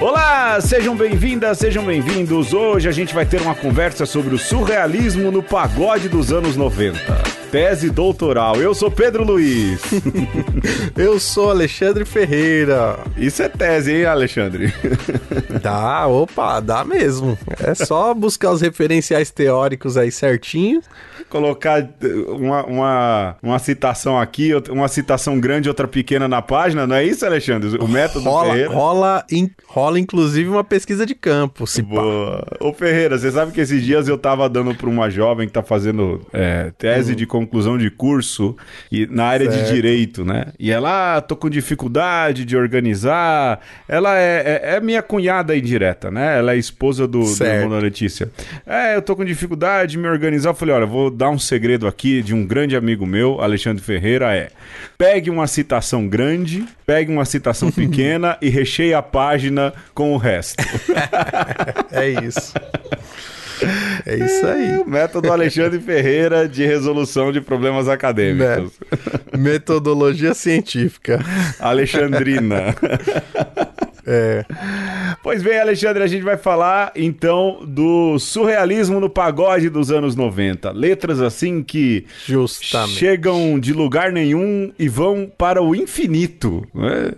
Olá, sejam bem-vindas, sejam bem-vindos. Hoje a gente vai ter uma conversa sobre o surrealismo no pagode dos anos 90. Tese doutoral. Eu sou Pedro Luiz. Eu sou Alexandre Ferreira. Isso é tese, hein, Alexandre? Dá, opa, dá mesmo. É só buscar os referenciais teóricos aí certinho colocar uma, uma, uma citação aqui, uma citação grande, outra pequena na página, não é isso, Alexandre? O método rola, Ferreira. Rola, in, rola, inclusive, uma pesquisa de campo, se Boa. Pá. Ô, Ferreira, você sabe que esses dias eu tava dando para uma jovem que tá fazendo é, tese uhum. de conclusão de curso e, na área certo. de direito, né? E ela, ah, tô com dificuldade de organizar. Ela é, é, é minha cunhada indireta, né? Ela é esposa do, da Letícia. É, eu tô com dificuldade de me organizar. Eu falei, olha, vou dar um segredo aqui de um grande amigo meu, Alexandre Ferreira, é: pegue uma citação grande, pegue uma citação pequena e recheie a página com o resto. é isso. É isso aí. É, o método Alexandre Ferreira de resolução de problemas acadêmicos. Metodologia científica. Alexandrina. É. Pois bem, Alexandre, a gente vai falar então do surrealismo no pagode dos anos 90. Letras assim que Justamente. chegam de lugar nenhum e vão para o infinito. Né?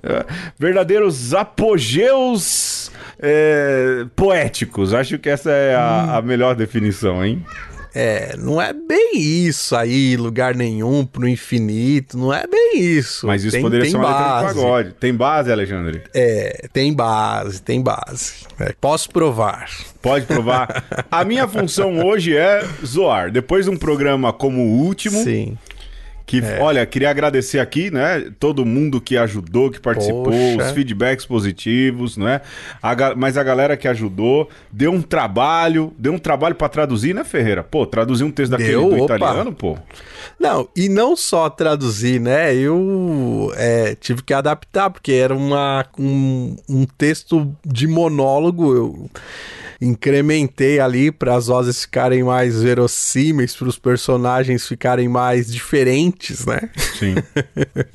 Verdadeiros apogeus é, poéticos. Acho que essa é a, hum. a melhor definição, hein? É, não é bem isso aí, lugar nenhum pro infinito, não é bem isso. Mas isso tem, poderia tem ser uma base. letra de pagode. Tem base, Alexandre? É, tem base, tem base. É, posso provar. Pode provar. A minha função hoje é zoar. Depois de um programa como o último, Sim. Que, é. olha, queria agradecer aqui, né? Todo mundo que ajudou, que participou, Poxa. os feedbacks positivos, né? A, mas a galera que ajudou deu um trabalho, deu um trabalho para traduzir, né, Ferreira? Pô, traduzir um texto daquele deu, do opa. italiano, pô. Não, e não só traduzir, né? Eu é, tive que adaptar, porque era uma, um, um texto de monólogo. Eu incrementei ali para as vozes ficarem mais verossímeis, para os personagens ficarem mais diferentes, né? Sim.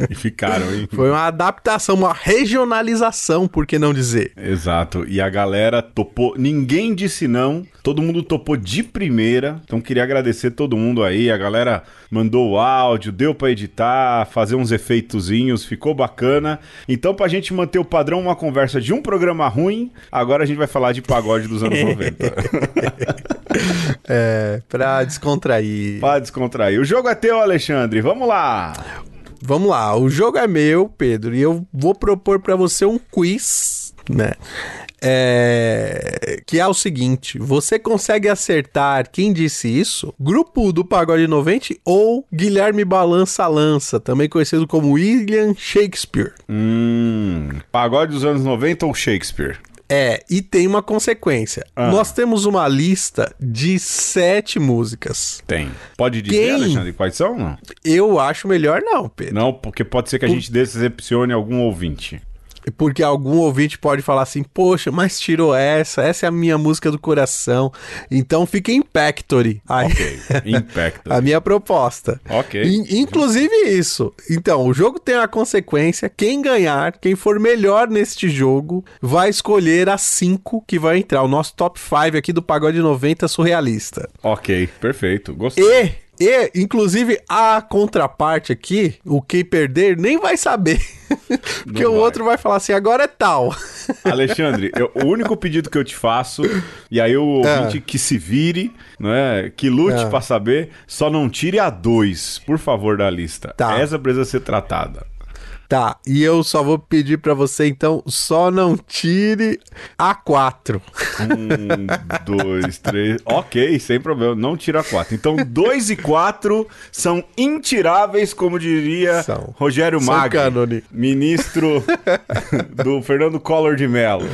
E ficaram, hein? Foi uma adaptação, uma regionalização, por que não dizer? Exato. E a galera topou. Ninguém disse não. Todo mundo topou de primeira. Então queria agradecer todo mundo aí. A galera mandou o áudio, deu para editar, fazer uns efeitozinhos, ficou bacana. Então, pra gente manter o padrão, uma conversa de um programa ruim, agora a gente vai falar de pagode dos anos 90. é, pra descontrair. Pra descontrair. O jogo é teu, Alexandre. Vamos lá. Vamos lá. O jogo é meu, Pedro, e eu vou propor para você um quiz, né? É... Que é o seguinte: você consegue acertar quem disse isso? Grupo do Pagode 90 ou Guilherme Balança Lança, também conhecido como William Shakespeare? Hum, pagode dos anos 90 ou Shakespeare? É, e tem uma consequência. Ah. Nós temos uma lista de sete músicas. Tem. Pode dizer, Quem... Alexandre, quais são? Não? Eu acho melhor não, Pedro. Não, porque pode ser que a gente decepcione algum ouvinte. Porque algum ouvinte pode falar assim, poxa, mas tirou essa, essa é a minha música do coração. Então fica Impactory. Ok, Impactory. a minha proposta. Ok. In inclusive isso. Então, o jogo tem a consequência, quem ganhar, quem for melhor neste jogo, vai escolher as cinco que vai entrar, o nosso top 5 aqui do Pagode 90 Surrealista. Ok, perfeito, gostei. E e, inclusive, a contraparte aqui, o que perder, nem vai saber. Porque o outro vai falar assim, agora é tal. Alexandre, eu, o único pedido que eu te faço, e aí o ouvinte é. que se vire, né, que lute é. para saber, só não tire a dois, por favor, da lista. Tá. Essa precisa ser tratada. Tá, e eu só vou pedir para você, então, só não tire a 4. Um, dois, três. Ok, sem problema, não tira a 4. Então, 2 e 4 são intiráveis, como diria são. Rogério Magno, ministro do Fernando Collor de Mello.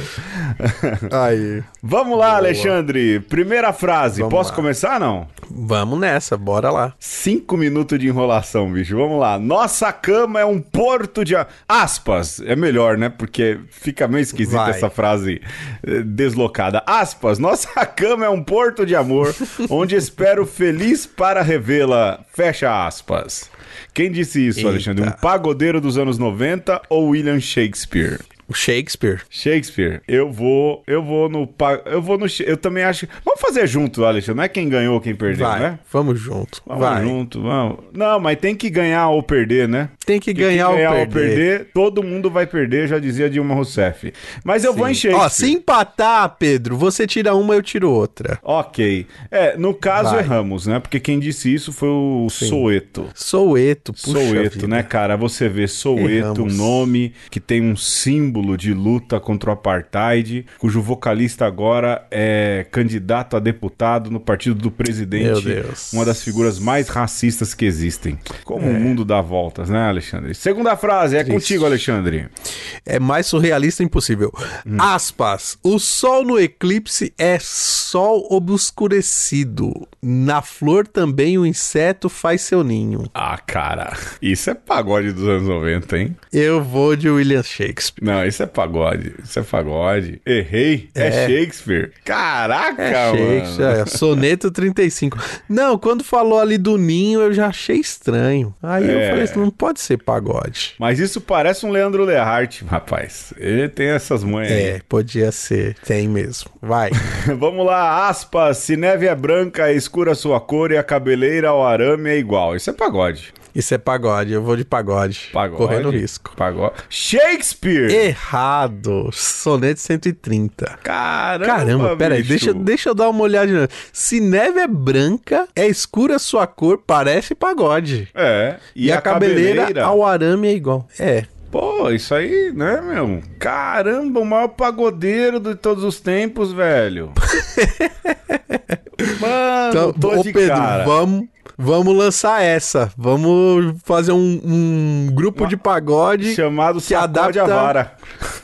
Aí. Vamos lá, Boa. Alexandre. Primeira frase. Vamos Posso lá. começar, não? Vamos nessa, bora lá. Cinco minutos de enrolação, bicho. Vamos lá. Nossa cama é um porto de. a- Aspas, é melhor, né? Porque fica meio esquisita Vai. essa frase eh, deslocada. Aspas, nossa cama é um porto de amor, onde espero feliz para revê-la. Fecha aspas. Quem disse isso, Eita. Alexandre? Um pagodeiro dos anos 90 ou William Shakespeare? O Shakespeare. Shakespeare, eu vou, eu vou no, pa- eu vou no, eu também acho, vamos fazer junto, Alexandre, não é quem ganhou, quem perdeu, Vai, né? vamos junto. Vamos Vai. junto, vamos. Não, mas tem que ganhar ou perder, né? Tem que Porque ganhar, quem ou perder. todo mundo vai perder, já dizia Dilma Rousseff. Mas eu vou em Shakespeare. Ó, se empatar, Pedro, você tira uma, eu tiro outra. Ok. É, no caso Vai. erramos, né? Porque quem disse isso foi o Soeto. Soueto, puxa Soeto, vida. né, cara? Você vê Soeto, Erramos. um nome que tem um símbolo de luta contra o apartheid, cujo vocalista agora é candidato a deputado no partido do presidente. Meu Deus. Uma das figuras mais racistas que existem. Como o mundo dá voltas, né, Alexandre? Segunda frase, é Triste. contigo, Alexandre. É mais surrealista impossível. Hum. Aspas. O sol no eclipse é sol obscurecido. Na flor também o inseto faz seu ninho. Ah, cara, isso é pagode dos anos 90, hein? Eu vou de William Shakespeare. Não, isso é pagode. Isso é pagode. Errei. É, É. Shakespeare. Caraca, É Shakespeare, mano. é, soneto 35. Não, quando falou ali do ninho, eu já achei estranho. Aí eu É. falei assim, não pode ser pagode. Mas isso parece um Leandro Learte, rapaz. Ele tem essas aí. É, podia ser. Tem mesmo. Vai. Vamos lá, aspas. Se neve é branca, escura sua cor e a cabeleira ao arame é igual. Isso é pagode. Isso é pagode. Eu vou de pagode. Pagode. Correndo risco. Pagode. Shakespeare! Errado. Soneto 130. Caramba, Caramba, peraí, deixa, deixa eu dar uma novo. Se neve é branca, é escura sua cor, parece pagode. É. E, a, cabeleira, ao arame é igual. É. Pô, isso aí, né, meu? Caramba, o maior pagodeiro de todos os tempos, velho. Mano, Então, tô ô de Pedro, cara. vamos, vamos lançar essa. Vamos fazer um, um grupo de pagode Chamado que Sacode adapta- a Vara.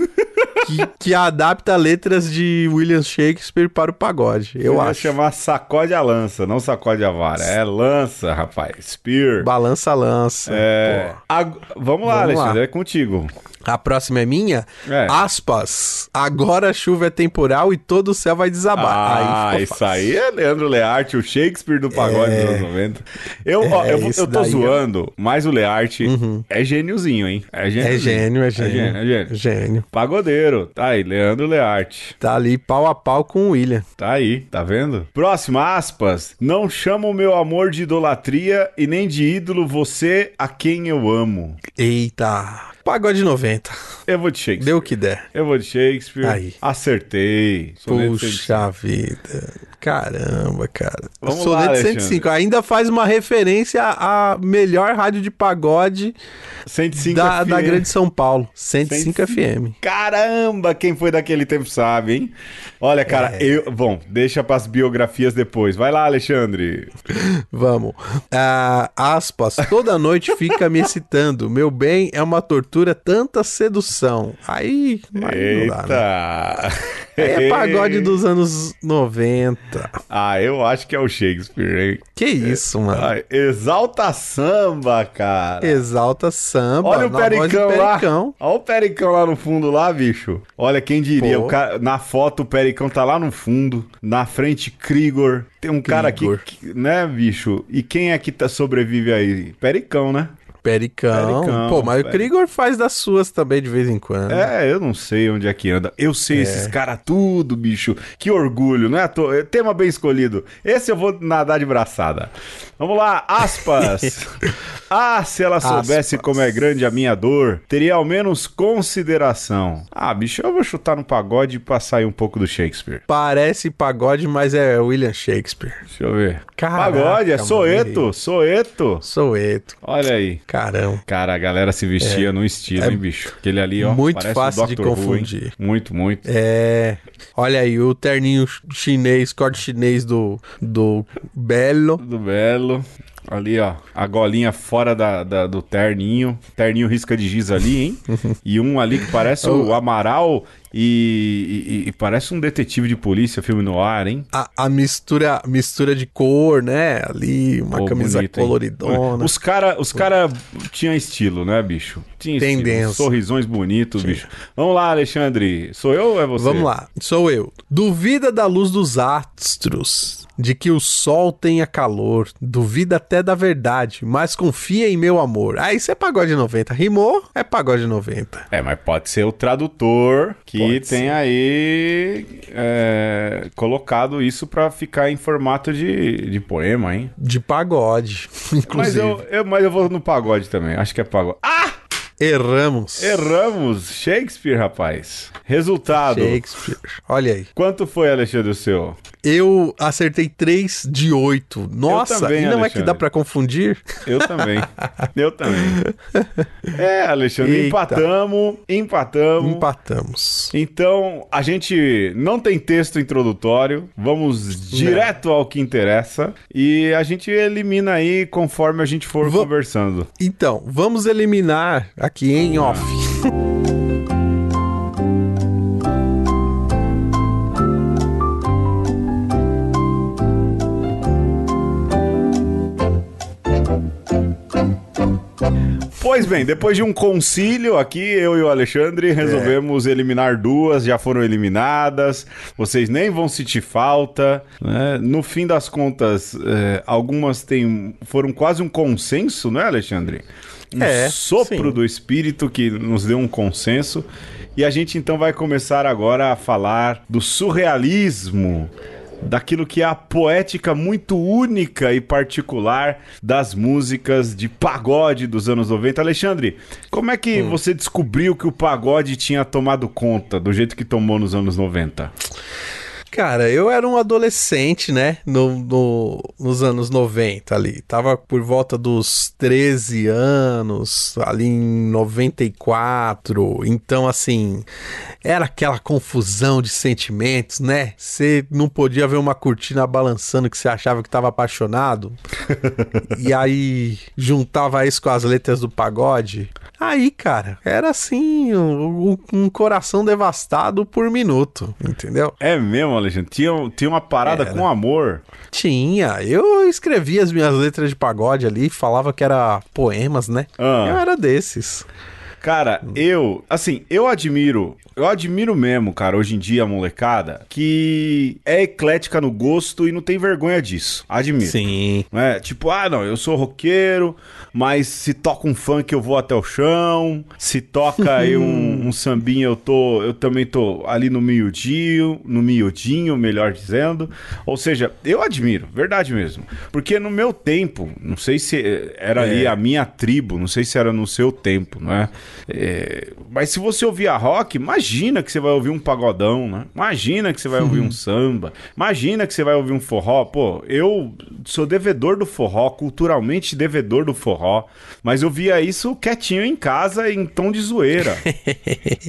que, que adapta letras de William Shakespeare para o pagode. Eu ia acho. chamar Sacode a Lança, não Sacode a Vara. É lança, rapaz. Spear. Balança lança. É. Vamos lá, Vamos lá. Alexandre, é contigo. A próxima é minha? É. Aspas. Agora a chuva é temporal e todo o céu vai desabar. Ah, ficou isso aí é Leandro Learte, o Shakespeare do pagode dos anos 90. Eu, ó, É, eu, vou- esse eu tô é- zoando, mas o Learte é gêniozinho, hein? É gênio. É gênio, é gênio. É gênio, é gênio. Gênio. Pagodeiro. Tá aí, Leandro Learte. Tá ali pau a pau com o William. Tá aí, tá vendo? Próximo, aspas. Não chamo o meu amor de idolatria e nem de ídolo você a quem eu amo. Eita. Pagode 90. Eu vou de Shakespeare. Deu o que der. Eu vou de Shakespeare. Aí. Acertei. Puxa vida. Caramba, cara. Vamos Soneto lá, Alexandre. 105. Ainda faz uma referência à melhor rádio de pagode 105 da, FM. da Grande São Paulo. 105 FM. Caramba, quem foi daquele tempo sabe, hein? Olha, cara, É. eu. Bom, deixa pras biografias depois. Vai lá, Alexandre. Vamos. Ah, aspas. Toda noite fica me excitando. Meu bem é uma tortura, tanta sedução. Aí, aí não dá, né? Eita! Aí é pagode dos anos 90. Ah, eu acho que é o Shakespeare, hein? Que isso, mano. Exalta samba, cara. Exalta samba. Olha o do Pericão lá. Pericão. Olha o Pericão lá no fundo lá, bicho. Olha, quem diria, Pô. o cara, na foto o Pericão tá lá no fundo, na frente Krigor. Tem um cara aqui, Krigor. que- né, bicho? E quem é que tá, sobrevive aí? Pericão, né? Pericão. Pericão, Pô, mas o Pericão. Krigor faz das suas também de vez em quando. É, eu não sei onde é que anda. Eu sei É. esses caras tudo, bicho. Que orgulho, não é à toa. É Tema bem escolhido. Esse eu vou nadar de braçada. Vamos lá, aspas. ah, se ela soubesse Aspas. como é grande a minha dor, teria ao menos consideração. Ah, bicho, eu vou chutar no pagode pra sair um pouco do Shakespeare. Parece pagode, mas é William Shakespeare. Deixa eu ver. Caraca, pagode, é Soeto. Soeto. Soueto. Olha aí. Caramba. Cara, a galera se vestia no estilo, hein, bicho? Aquele ali, ó. É muito fácil de Dr. Who, confundir. Muito, muito. É. Olha aí, o terninho chinês, corte chinês do, do Belo. Do Belo. Ali, ó, a golinha fora da, da- do terninho. Terninho risca de giz ali, hein? e um ali que parece o Amaral e, e- e parece um detetive de polícia, filme no ar, hein? A, a mistura, mistura de cor, né? Ali, uma camisa bonito, hein? coloridona. Os cara, os cara tinham estilo, né, bicho? Tinha estilo. Tendência. Sorrisões bonitos, bicho. Vamos lá, Alexandre. Sou eu ou é você? Vamos lá, sou eu. Duvida da luz dos astros, de que o sol tenha calor, duvida até da verdade, mas confia em meu amor. Ah, isso é pagode 90. Rimou, é pagode 90. É, mas pode ser o tradutor que Pode tem ser. aí é, colocado isso pra ficar em formato de, de poema, hein? De pagode, Mas inclusive. eu, eu- mas eu vou no pagode também. Acho que é pagode. Ah! Erramos. Erramos! Shakespeare, rapaz. Resultado. Shakespeare. Olha aí. Quanto foi, Alexandre, o seu? Eu acertei 3 de 8. Nossa, também, e não é que Alexandre. dá pra confundir? Eu também. eu também. É, Alexandre, Eita. empatamos, empatamos. Empatamos. Então, a gente não tem texto introdutório, vamos direto ao que interessa e a gente elimina aí conforme a gente for Va- conversando. Então, vamos eliminar aqui em off. Pois bem, depois de um concílio aqui, eu e o Alexandre resolvemos eliminar duas, já foram eliminadas, vocês nem vão sentir falta. né? No fim das contas, é, algumas têm, foram quase um consenso, não é, Alexandre? Um É, sopro sim. do espírito que nos deu um consenso. E a gente então vai começar agora a falar do surrealismo daquilo que é a poética muito única e particular das músicas de pagode dos anos 90. Alexandre, como é que você descobriu que o pagode tinha tomado conta do jeito que tomou nos anos 90? Cara, eu era um adolescente, né? No, no- nos anos 90 ali. Tava por volta dos 13 anos, ali em 94. Então, assim, era aquela confusão de sentimentos, né? Você não podia ver uma cortina balançando que você achava que tava apaixonado. e aí juntava isso com as letras do pagode. Aí, cara, era assim, um, um coração devastado por minuto, entendeu? É mesmo, Alexandre? Tinha, tinha uma parada Era. com amor. Tinha. Eu escrevia as minhas letras de pagode ali, falava que era poemas, né? Ah. Eu era desses. Cara, eu, assim, eu admiro, eu admiro mesmo, cara, hoje em dia a molecada que é eclética no gosto e não tem vergonha disso. Admiro. Sim. É? Tipo, ah, não, eu sou roqueiro, mas se toca um funk eu vou até o chão, se toca aí um, um sambinha eu tô, eu também tô ali no miudinho, no miudinho, melhor dizendo. Ou seja, eu admiro, verdade mesmo. Porque no meu tempo, não sei se era ali É. a minha tribo, não sei se era no seu tempo, não é? É, mas se você ouvia rock, imagina que você vai ouvir um pagodão, né? Imagina que você vai ouvir um samba, imagina que você vai ouvir um forró. Pô, eu sou devedor do forró, culturalmente devedor do forró, mas eu via isso quietinho em casa em tom de zoeira.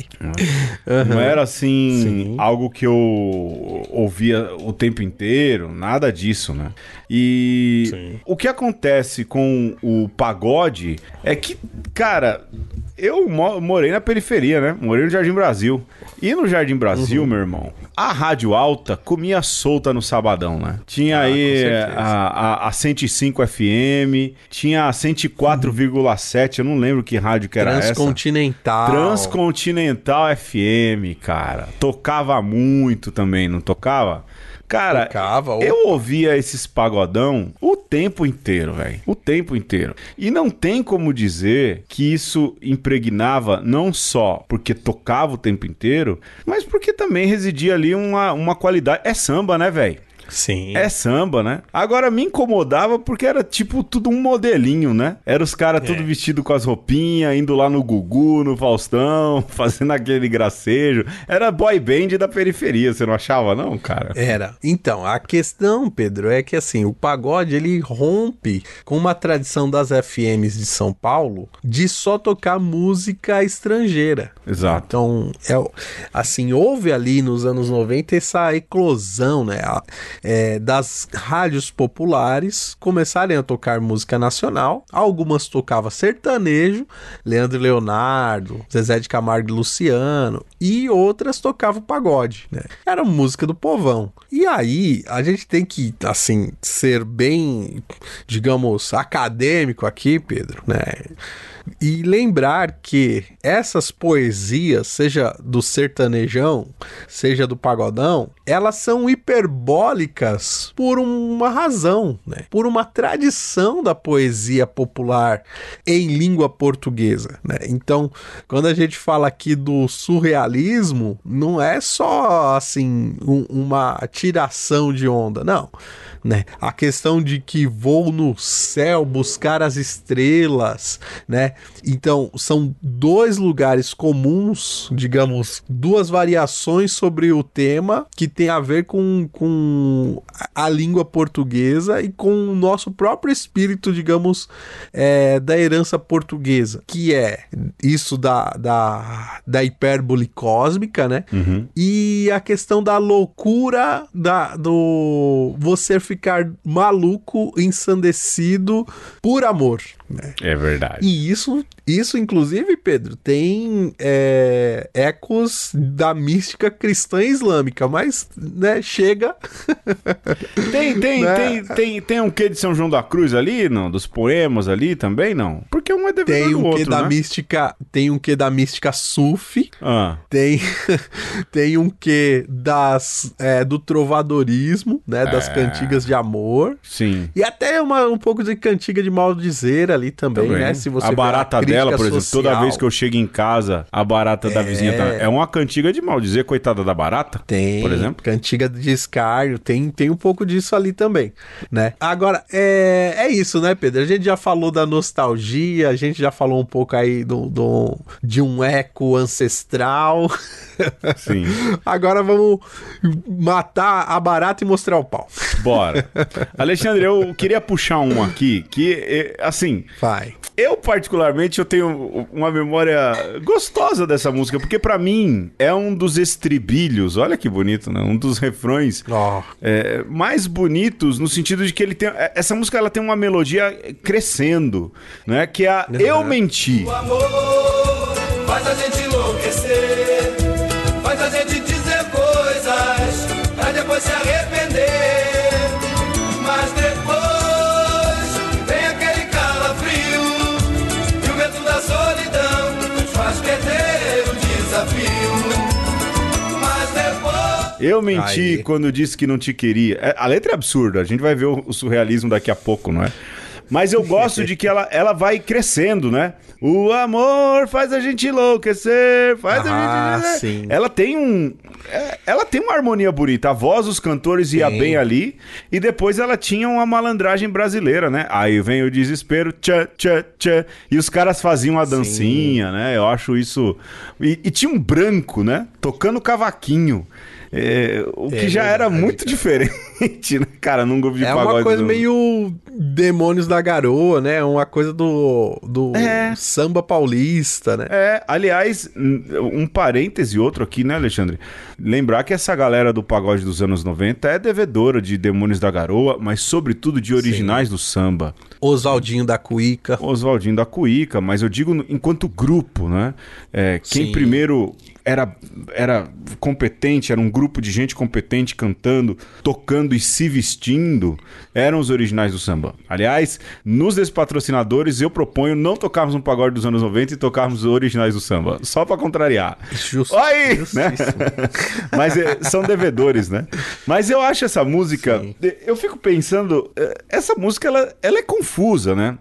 Não era assim Sim. algo que eu ouvia o tempo inteiro, nada disso, né? E Sim. o que acontece com o pagode é que, cara, eu mo- morei na periferia, né? Morei no Jardim Brasil. E no Jardim Brasil, Uhum. meu irmão, a Rádio Alta comia solta no sabadão, né? Tinha aí Ah, certeza. a, a, a 105 FM, tinha a 104,7, eu não lembro que rádio que era essa. Transcontinental. Transcontinental FM, cara. Tocava muito também, não tocava? Cara, Tocava, eu ouvia esses pagodão o tempo inteiro, velho. O tempo inteiro. E não tem como dizer que isso impregnava não só porque tocava o tempo inteiro, mas porque também residia ali uma, uma qualidade. É samba, né, velho? Sim. É samba, né? Agora me incomodava porque era tipo tudo um modelinho, né? Era os caras tudo vestido com as roupinhas, indo lá no Gugu, no Faustão, fazendo aquele gracejo. Era boy band da periferia, você não achava não, cara? Era. Então, a questão, Pedro, é que assim, o pagode ele rompe com uma tradição das FMs de São Paulo de só tocar música estrangeira. Exato. Então, é, assim, houve ali nos anos 90 essa eclosão, né? É, das rádios populares começarem a tocar música nacional. Algumas tocavam sertanejo, Leandro Leonardo, Zezé de Camargo e Luciano, e outras tocavam pagode, né? Era música do povão. E aí, a gente tem que, assim, ser bem, digamos, acadêmico aqui, Pedro, né? E lembrar que essas poesias, seja do sertanejão, seja do pagodão, elas são hiperbólicas por uma razão, né? por uma tradição da poesia popular em língua portuguesa. Né? Então, quando a gente fala aqui do surrealismo, não é só assim um, uma tiração de onda, não né? A questão de que vou no céu buscar as estrelas, né? Então, são dois lugares comuns, digamos, duas variações sobre o tema que tem a ver com, com a língua portuguesa e com o nosso próprio espírito, digamos, é, da herança portuguesa, que é isso da, da, da hipérbole cósmica, né? Uhum. E a questão da loucura da, do você ficar ficar maluco, ensandecido por amor. Né? É verdade. E isso, isso inclusive, Pedro, tem é, ecos da mística cristã islâmica, mas né, chega. tem, tem, né? tem, tem, tem um quê de São João da Cruz ali, não? Dos poemas ali também, não? Porque um é devedor tem um do outro, quê da né? mística Tem um quê da mística sufi. Ah. Tem, tem um quê das, é, do trovadorismo, né? Das é. cantigas de amor. Sim. E até uma, um pouco de cantiga de maldizer ali também, também. né? Se você a barata dela, por exemplo, social. toda vez que eu chego em casa, a barata é... da vizinha tá... É uma cantiga de maldizer, coitada da barata? Tem. Por exemplo? Cantiga de escárnio, tem, tem um pouco disso ali também, né? Agora, é, é isso, né, Pedro? A gente já falou da nostalgia, a gente já falou um pouco aí do, do de um eco ancestral. Sim. Agora vamos matar a barata e mostrar o pau. Bora. Alexandre, eu queria puxar um aqui que, é, assim, Vai. Eu, particularmente, eu tenho uma memória gostosa dessa música, porque para mim é um dos estribilhos, olha que bonito, né? Um dos refrões oh. é, mais bonitos, no sentido de que ele tem. É, essa música ela tem uma melodia crescendo, né? Que é a uhum. Eu Menti. O amor faz a gente enlouquecer, Eu menti Aí. quando disse que não te queria. É, a letra é absurda, a gente vai ver o, surrealismo daqui a pouco, não é? Mas eu gosto de que ela, ela vai crescendo, né? O amor faz a gente enlouquecer, faz ah, a gente. Sim. Ela tem um. É, ela tem uma harmonia bonita. A voz dos cantores ia sim. bem ali. E depois ela tinha uma malandragem brasileira, né? Aí vem o desespero, tchã, tchã, tchã. E os caras faziam a dancinha, sim. né? Eu acho isso. E, e tinha um branco, né? Tocando cavaquinho. É, o que é, já era muito cara. diferente, né, cara, num grupo de é pagode. É uma coisa do... meio Demônios da Garoa, né? Uma coisa do, do é. samba paulista, né? É, aliás, um parêntese outro aqui, né, Alexandre? Lembrar que essa galera do pagode dos anos 90 é devedora de Demônios da Garoa, mas sobretudo de originais Sim. do samba. Oswaldinho da Cuíca. Oswaldinho da Cuíca, mas eu digo enquanto grupo, né? É, quem Sim. primeiro era, era competente, era um grupo de gente competente cantando, tocando e se vestindo, eram os originais do samba. Aliás, nos despatrocinadores, eu proponho não tocarmos um pagode dos anos 90 e tocarmos os originais do samba, só para contrariar. Justo. Aí, né? Mas é, são devedores, né? Mas eu acho essa música, Sim. eu fico pensando, é, essa música ela, ela é confusa, né?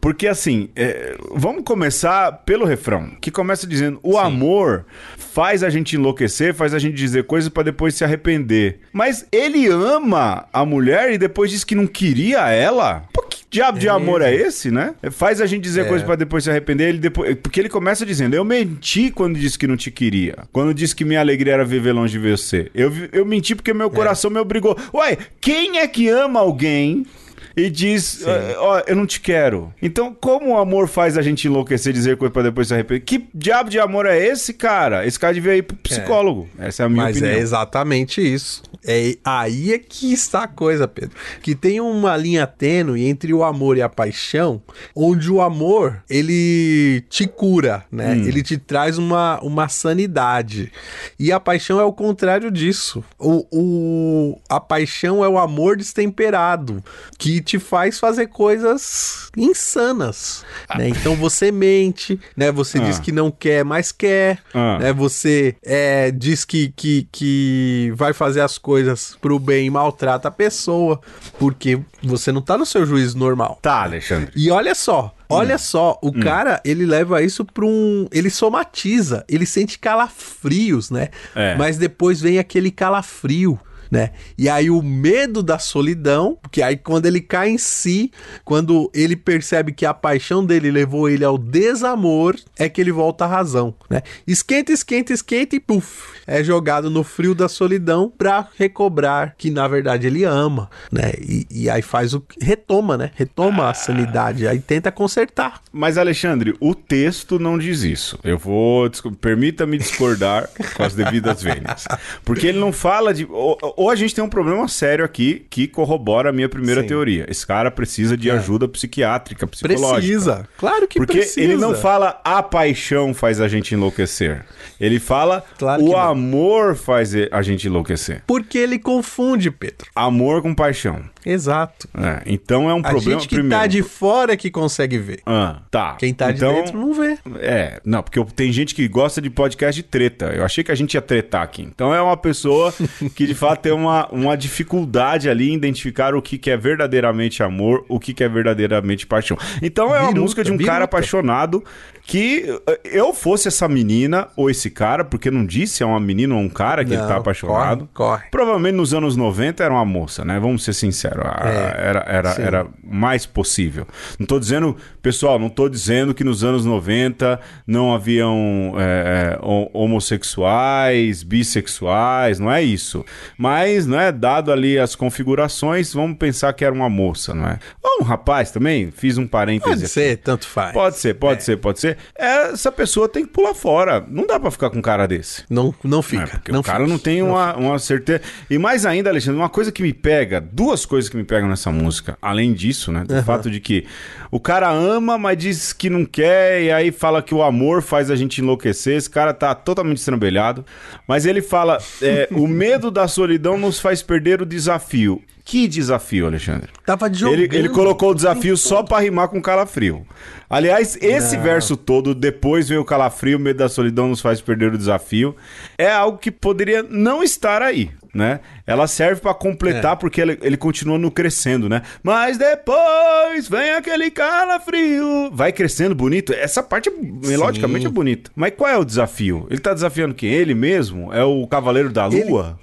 Porque assim, é, vamos começar pelo refrão, que começa dizendo: o Sim. amor faz a gente enlouquecer, faz a gente dizer coisas para depois se arrepender. Mas ele ama a mulher e depois diz que não queria ela? Por que diabo de amor é esse, né? Faz a gente dizer é. coisas para depois se arrepender, ele depois, porque ele começa dizendo: "Eu menti quando disse que não te queria. Quando disse que minha alegria era viver longe de você. Eu, eu menti porque meu é. coração é. me obrigou. Uai, quem é que ama alguém e diz: Ó, eu não te quero. Então, como o amor faz a gente enlouquecer, dizer coisa pra depois se arrepender? Que diabo de amor é esse, cara? Esse cara devia ir pro psicólogo. É. Essa é a minha Mas opinião. Mas é exatamente isso. É, aí é que está a coisa, Pedro. Que tem uma linha tênue entre o amor e a paixão, onde o amor, ele te cura, né? Hum. Ele te traz uma, uma sanidade. E a paixão é o contrário disso. O, o, a paixão é o amor destemperado, que te faz fazer coisas insanas, ah. né? Então você mente, né? Você ah. diz que não quer, mas quer, ah. né? Você é, diz que, que, que vai fazer as coisas pro bem e maltrata a pessoa, porque você não tá no seu juízo normal. Tá, Alexandre. E olha só, Olha hum. só, o hum. cara, ele leva isso pra um. Ele somatiza, ele sente calafrios, né? É. Mas depois vem aquele calafrio né? E aí o medo da solidão, porque aí quando ele cai em si, quando ele percebe que a paixão dele levou ele ao desamor, é que ele volta à razão, né? Esquenta, esquenta, esquenta e puf, é jogado no frio da solidão para recobrar que na verdade ele ama, né? E, e aí faz o retoma, né? Retoma ah. a sanidade, aí tenta consertar. Mas Alexandre, o texto não diz isso. Eu vou, permita-me discordar com as devidas vênias. Porque ele não fala de ou a gente tem um problema sério aqui que corrobora a minha primeira Sim. teoria. Esse cara precisa de é. ajuda psiquiátrica, psicológica. Precisa, claro que Porque precisa. ele não fala a paixão faz a gente enlouquecer. Ele fala claro o amor faz a gente enlouquecer. Porque ele confunde, Pedro. Amor com paixão. Exato. É, então é um a problema. A gente que tá primeiro. tá de fora que consegue ver. Ah, tá. Quem tá então, de dentro não vê. É, não, porque tem gente que gosta de podcast de treta. Eu achei que a gente ia tretar aqui. Então é uma pessoa que de fato tem uma, uma dificuldade ali em identificar o que, que é verdadeiramente amor, o que, que é verdadeiramente paixão. Então é uma biruta, música de um biruta. cara apaixonado que eh, eu fosse essa menina ou esse cara, porque não disse é uma menina ou um cara que não, ele tá apaixonado. Corre, corre. Provavelmente nos anos 90 era uma moça, né? Vamos ser sinceros. É, era, era, era mais possível. Não tô dizendo, pessoal, não tô dizendo que nos anos 90 não haviam é, homossexuais, bissexuais, não é isso. Mas, não é? Dado ali as configurações, vamos pensar que era uma moça, não é? Ou um rapaz também, fiz um parêntese. Pode ser, tanto faz. Pode ser, pode é. ser, pode ser essa pessoa tem que pular fora. Não dá para ficar com um cara desse. Não, não fica. É, porque não o cara fica, não tem não uma, uma certeza. E mais ainda, Alexandre, uma coisa que me pega, duas coisas que me pegam nessa música, além disso, né? Do uhum. fato de que o cara ama, mas diz que não quer, e aí fala que o amor faz a gente enlouquecer. Esse cara tá totalmente estrambelhado. Mas ele fala: é, o medo da solidão nos faz perder o desafio. Que desafio, Alexandre? Tava jogando. Ele, ele colocou o desafio só para rimar com calafrio. Aliás, esse Não. verso todo, depois vem o calafrio, o medo da solidão nos faz perder o desafio, é algo que poderia não estar aí. Né? Ela serve para completar é. porque ele, ele, continua no crescendo, né? Mas depois vem aquele calafrio. Vai crescendo bonito. Essa parte, melodicamente, Sim. é bonita. Mas qual é o desafio? Ele tá desafiando quem? Ele mesmo? É o Cavaleiro da Lua?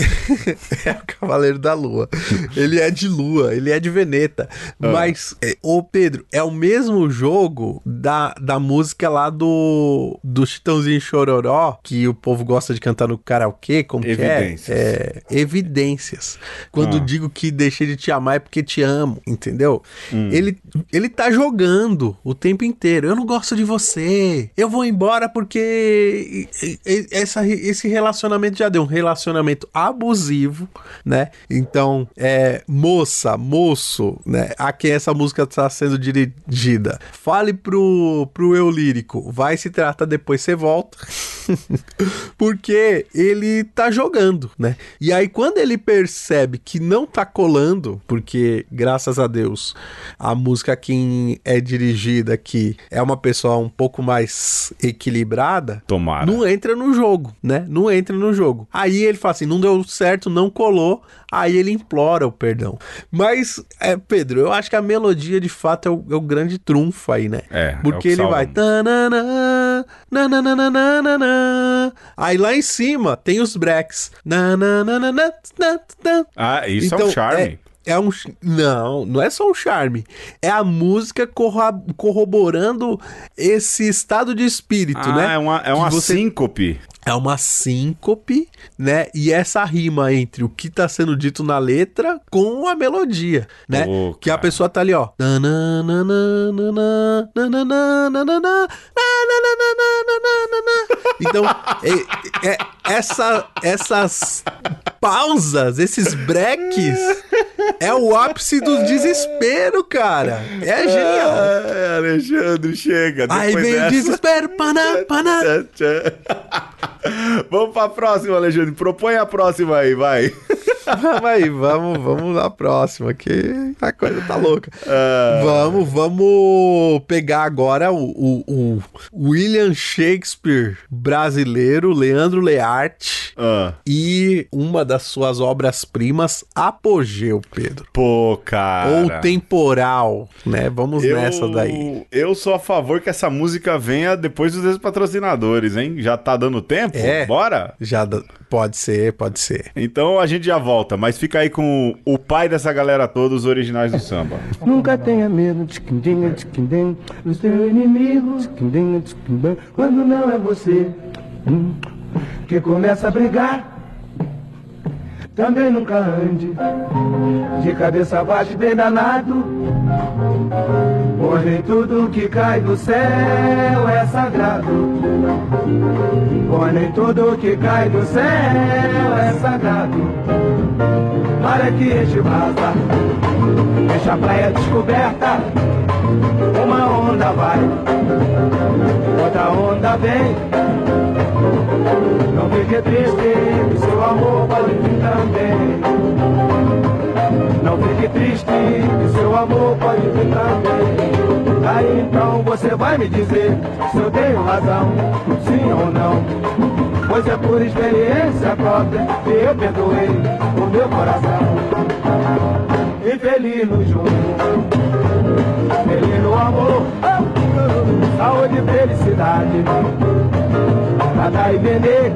É o Cavaleiro da Lua. Ele é de Lua, ele é de Veneta. Ah. Mas, é, ô Pedro, é o mesmo jogo da, da música lá do, do Chitãozinho Chororó, que o povo gosta de cantar no karaokê, como Evidências. que é? é Evidências. Quando ah. digo que deixei de te amar é porque te amo, entendeu? Hum. Ele, ele tá jogando o tempo inteiro. Eu não gosto de você. Eu vou embora porque essa, esse relacionamento já deu um relacionamento abusivo, né? Então, é moça, moço, né? A quem essa música está sendo dirigida. Fale pro, pro eu lírico, vai se trata depois você volta. porque ele tá jogando, né? E aí quando ele percebe que não tá colando, porque graças a Deus a música quem é dirigida aqui é uma pessoa um pouco mais equilibrada, Tomara. não entra no jogo, né? Não entra no jogo. Aí ele fala assim, não deu certo, não colou, aí ele implora o perdão. Mas, é, Pedro, eu acho que a melodia de fato é o, é o grande trunfo aí, né? É. Porque é ele vai. Aí lá em cima tem os breaks. Ah, isso então, é um charme. É, um. Não, não é só um charme. É a música corro corroborando esse estado de espírito, ah, né? É uma, é uma você... síncope. É uma síncope, né? E essa rima entre o que tá sendo dito na letra com a melodia, né? Oh, que a pessoa tá ali, ó. Então, é, é, essa, essas pausas, esses breaks, é o ápice do desespero, cara. É genial. É, Alexandre, chega. Aí vem o desespero, paná, paná. vamos pra próxima, Alexandre. Propõe a próxima aí, vai. Vamos aí, vamos, vamos na próxima, que a coisa tá louca. Uh... Vamos, vamos pegar agora o, o, o, William Shakespeare brasileiro, Leandro Learte, uh. e uma das suas obras-primas, Apogeu, Pedro. Pô, cara. Ou Temporal, né? Vamos eu, nessa daí. Eu sou a favor que essa música venha depois dos patrocinadores, hein? Já tá dando tempo? É. Bora? Já pode ser, pode ser. Então a gente já volta, mas fica aí com o pai dessa galera toda, os originais do samba. Nunca tenha medo do seu inimigo, quando não é você hum, que começa a brigar. Também nunca ande de cabeça baixa bem danado. Pois nem tudo que cai do céu é sagrado. Pois nem tudo que cai do céu é sagrado. Mar é que enche vaza, deixa a praia descoberta. Uma onda vai, outra onda vem. Não fique triste, seu amor pode vir também. Não fique triste, seu amor pode vir também. Aí então você vai me dizer se eu tenho razão, sim ou não. Pois é por experiência própria que eu perdoei o meu coração. Infeliz no jogo, feliz no amor, saúde e felicidade pra dar e vender.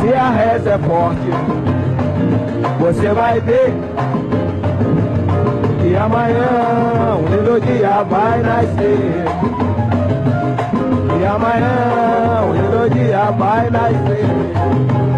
Se a reza é forte, você vai ver que amanhã um lindo dia vai nascer. E amanhã um lindo dia vai nascer.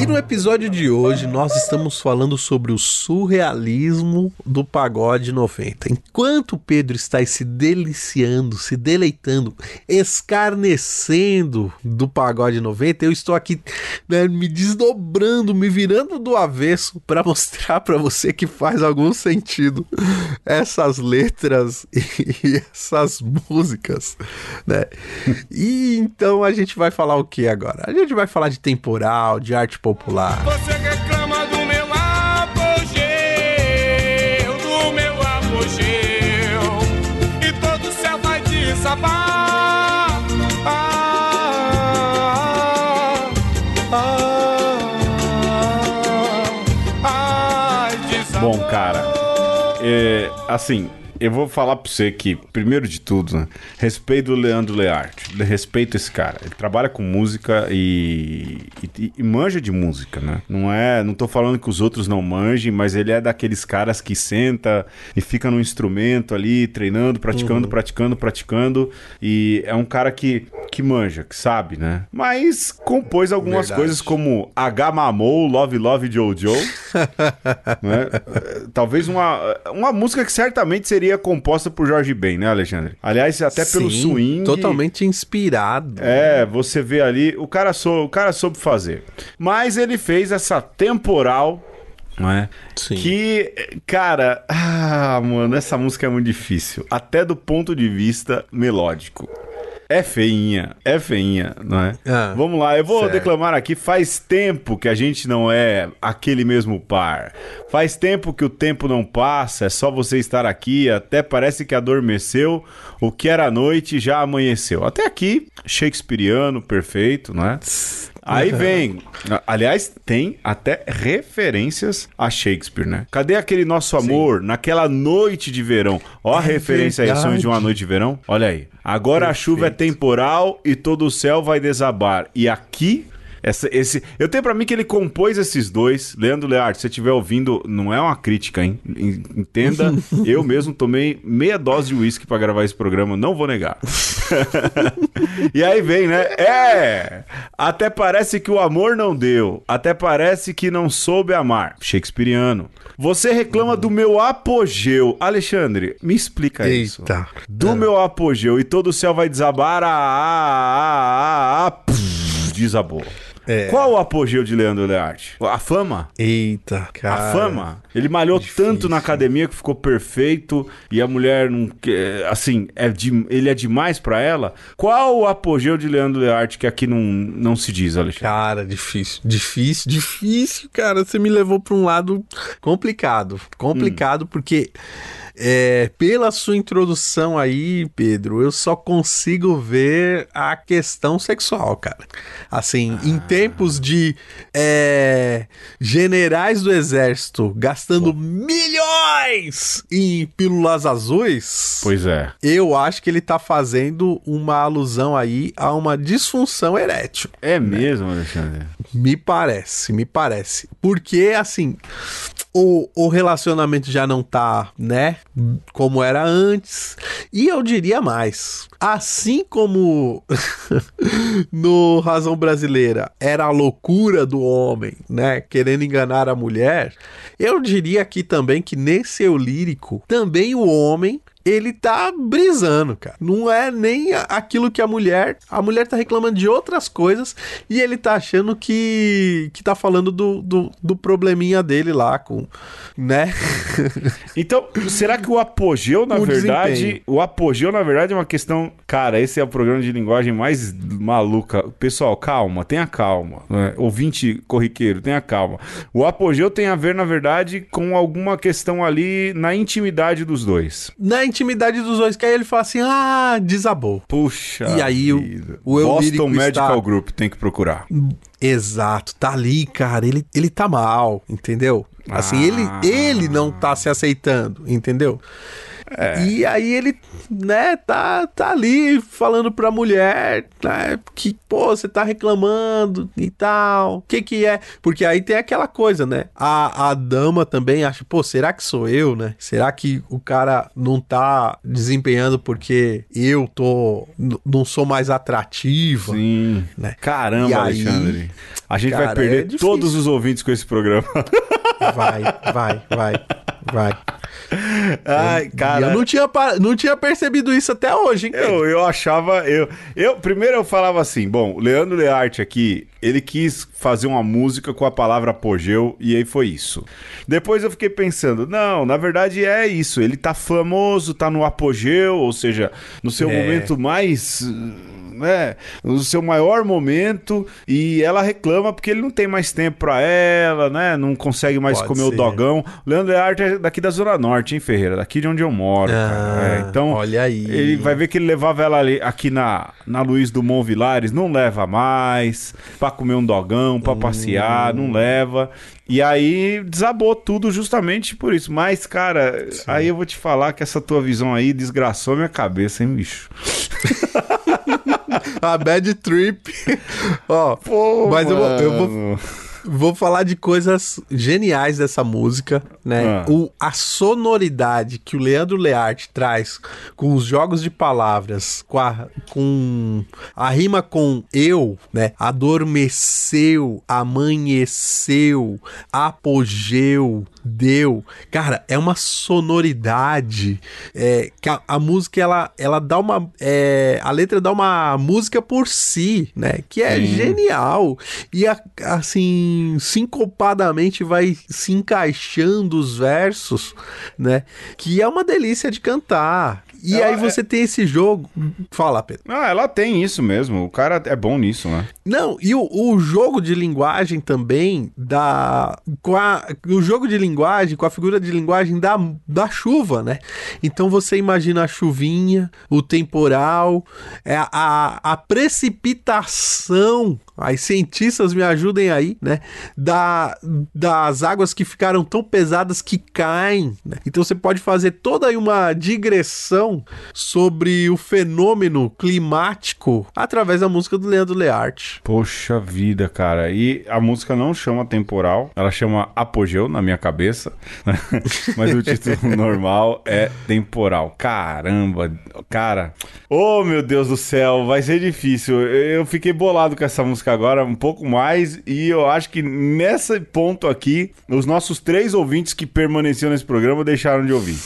E no episódio de hoje nós estamos falando sobre o surrealismo do pagode 90. Enquanto Pedro está se deliciando, se deleitando, escarnecendo do pagode 90, eu estou aqui né, me desdobrando, me virando do avesso para mostrar para você que faz algum sentido essas letras e essas músicas, né? E então a gente vai falar o que agora? A gente vai falar de temporal, de arte popular popular. Você reclama do meu apogeu, do meu apogeu, e todo o céu vai desabar. Ah, ah, ah, Bom, cara, é, assim, eu vou falar pra você que, primeiro de tudo, né, respeito o Leandro Learte. Respeito esse cara. Ele trabalha com música e, e, e, manja de música, né? Não é. Não tô falando que os outros não manjem, mas ele é daqueles caras que senta e fica no instrumento ali, treinando, praticando, uhum. praticando, praticando. E é um cara que, que manja, que sabe, né? Mas compôs algumas Verdade. coisas como H Mamou, Love Love Jojo. né? Talvez uma, uma música que certamente seria composta por Jorge Ben, né, Alexandre? Aliás, até Sim, pelo swing. Totalmente inspirado. É, você vê ali, o cara, sou, o cara soube fazer. Mas ele fez essa temporal não é? Sim. Que, cara, ah, mano, essa música é muito difícil, até do ponto de vista melódico. É feinha, é feinha, não é? Ah, Vamos lá, eu vou certo. declamar aqui. Faz tempo que a gente não é aquele mesmo par. Faz tempo que o tempo não passa, é só você estar aqui. Até parece que adormeceu. O que era noite já amanheceu. Até aqui, Shakespeareano, perfeito, não é? Aí vem. Aliás, tem até referências a Shakespeare, né? Cadê aquele nosso amor Sim. naquela noite de verão? Ó a é referência verdade. aí, Sonhos de uma Noite de Verão. Olha aí. Agora Perfeito. a chuva é temporal e todo o céu vai desabar. E aqui Essa, esse, eu tenho pra mim que ele compôs esses dois. Leandro Learte, se você estiver ouvindo, não é uma crítica, hein? En- Entenda, eu mesmo tomei meia dose de uísque pra gravar esse programa, não vou negar. e aí vem, né? É! Até parece que o amor não deu. Até parece que não soube amar. Shakespeareano. Você reclama do meu apogeu. Alexandre, me explica isso. Eita. Do meu apogeu e todo o céu vai desabar. Ah, ah, ah, ah, pff, desabou. É. Qual o apogeu de Leandro Learte? A fama? Eita, cara. A fama? Ele malhou difícil. tanto na academia que ficou perfeito e a mulher não assim, é de- ele é demais pra ela. Qual o apogeu de Leandro Learte que aqui não, não se diz, Alexandre? Cara, difícil, difícil, difícil, cara. Você me levou pra um lado complicado. Complicado porque, é, pela sua introdução aí, Pedro, eu só consigo ver a questão sexual, cara. Assim, em tempos de é, generais do exército gastando milhões em pílulas azuis. Pois é. Eu acho que ele tá fazendo uma alusão aí a uma disfunção erétil. É mesmo, Alexandre? Me parece, me parece. Porque, assim, o, o relacionamento já não tá, né, como era antes. E eu diria mais. Assim como no Razão Brasileira era a loucura do homem, né, querendo enganar a mulher, eu diria aqui também que nesse eu lírico, também o homem ele tá brisando, cara. Não é nem aquilo que a mulher. A mulher tá reclamando de outras coisas e ele tá achando que. que tá falando do, do, do probleminha dele lá com. né? Então, será que o apogeu, na O verdade, desempenho. o apogeu, na verdade, é uma questão. Cara, esse é o programa de linguagem mais maluca. Pessoal, calma, tenha calma. né? Ouvinte corriqueiro, tenha calma. O apogeu tem a ver, na verdade, com alguma questão ali na intimidade dos dois. Na intimidade dos dois, que aí ele fala assim: ah, desabou. Puxa. E aí o- vida. o eu Boston Medical está- Group tem que procurar. Exato, tá ali, cara. Ele, ele tá mal, entendeu? Assim, Ah. ele, ele não tá se aceitando, entendeu? É. E aí ele, né, tá, tá ali falando pra mulher, né, que, pô, você tá reclamando e tal. O que que é? Porque aí tem aquela coisa, né? A, a dama também acha, pô, será que sou eu, né? Será que o cara não tá desempenhando porque eu tô, não sou mais atrativa? Sim. Né? Caramba, E aí, Alexandre. A gente vai cara, perder é todos os ouvintes com esse programa. Vai, vai, vai, vai. Ai, cara. eu não tinha, não tinha percebido isso até hoje, hein? Eu, eu achava. Eu, eu, primeiro eu falava assim: bom, o Leandro Learte aqui, ele quis fazer uma música com a palavra apogeu e aí foi isso. Depois eu fiquei pensando: não, na verdade é isso. Ele tá famoso, tá no apogeu, ou seja, no seu É. momento mais. Né, no seu maior momento e ela reclama porque ele não tem mais tempo pra ela, né? Não consegue mais Pode comer o ser. dogão. O Leandro Learte é daqui da Zona Norte, hein, Ferreira? Daqui de onde eu moro, cara. Ah, É, então, olha aí. ele vai ver que ele levava ela ali, aqui na, na Luiz Dumont Vilares, não leva mais, pra comer um dogão, pra passear, não leva. E aí desabou tudo justamente por isso. Mas, cara, aí eu vou te falar que essa tua visão aí desgraçou minha cabeça, hein, bicho? A bad trip. Ó, Pô, mas eu vou, eu vou, mano. Vou falar de coisas geniais dessa música, né? Ah. O, a sonoridade que o Leandro Learte traz com os jogos de palavras, com a, com a rima com eu, né? Adormeceu, amanheceu, apogeu, deu. Cara, é uma sonoridade é, que a, a música ela, ela dá uma. é, a letra dá uma música por si, né? Que é Sim. genial. E a- assim, sincopadamente vai se encaixando os versos, né? Que é uma delícia de cantar. E Ela aí você tem esse jogo. Fala, Pedro. Ah, ela tem isso mesmo. O cara é bom nisso, né? Não, e o, o jogo de linguagem também da. Com a, o jogo de linguagem, com a figura de linguagem da, da chuva, né? Então você imagina a chuvinha, o temporal, é, a, a precipitação Aí cientistas me ajudem aí, né? Da, das águas que ficaram tão pesadas que caem. Né? Então você pode fazer toda aí uma digressão sobre o fenômeno climático através da música do Leandro Learte. Poxa vida, cara. E a música não chama temporal, ela chama apogeu na minha cabeça. Mas o título normal é temporal. Caramba, cara. Oh, meu Deus do céu, vai ser difícil. Eu fiquei bolado com essa música agora um pouco mais e eu acho que nesse ponto aqui, os nossos três ouvintes que permaneciam nesse programa deixaram de ouvir.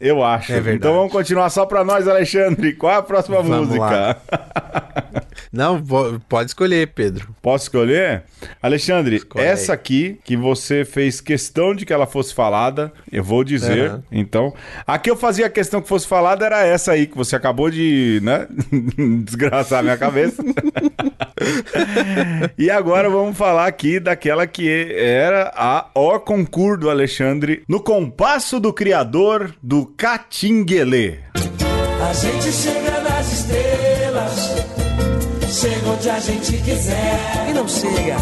Eu acho. É verdade. então vamos continuar só pra nós, Alexandre. Qual é a próxima Vamos música? Não, pode escolher, Pedro. Posso escolher? Alexandre, Escolhe essa aqui que você fez questão de que ela fosse falada, eu vou dizer. Aham. Então, a que eu fazia questão que fosse falada era essa aí que você acabou de, né, desgraçar a minha cabeça. e agora vamos falar aqui daquela que era a O Concur do Alexandre no compasso do criador do Catinguelê. A gente chega nas estrelas, chega onde a gente quiser. E não chega,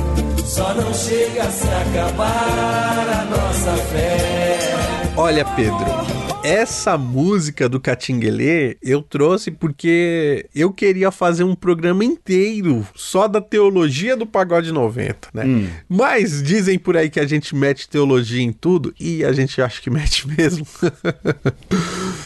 só não chega se acabar a nossa fé. Olha, Pedro, essa música do Catinguelê eu trouxe porque eu queria fazer um programa inteiro só da teologia do pagode 90, né? Mas dizem por aí que a gente mete teologia em tudo e a gente acha que mete mesmo.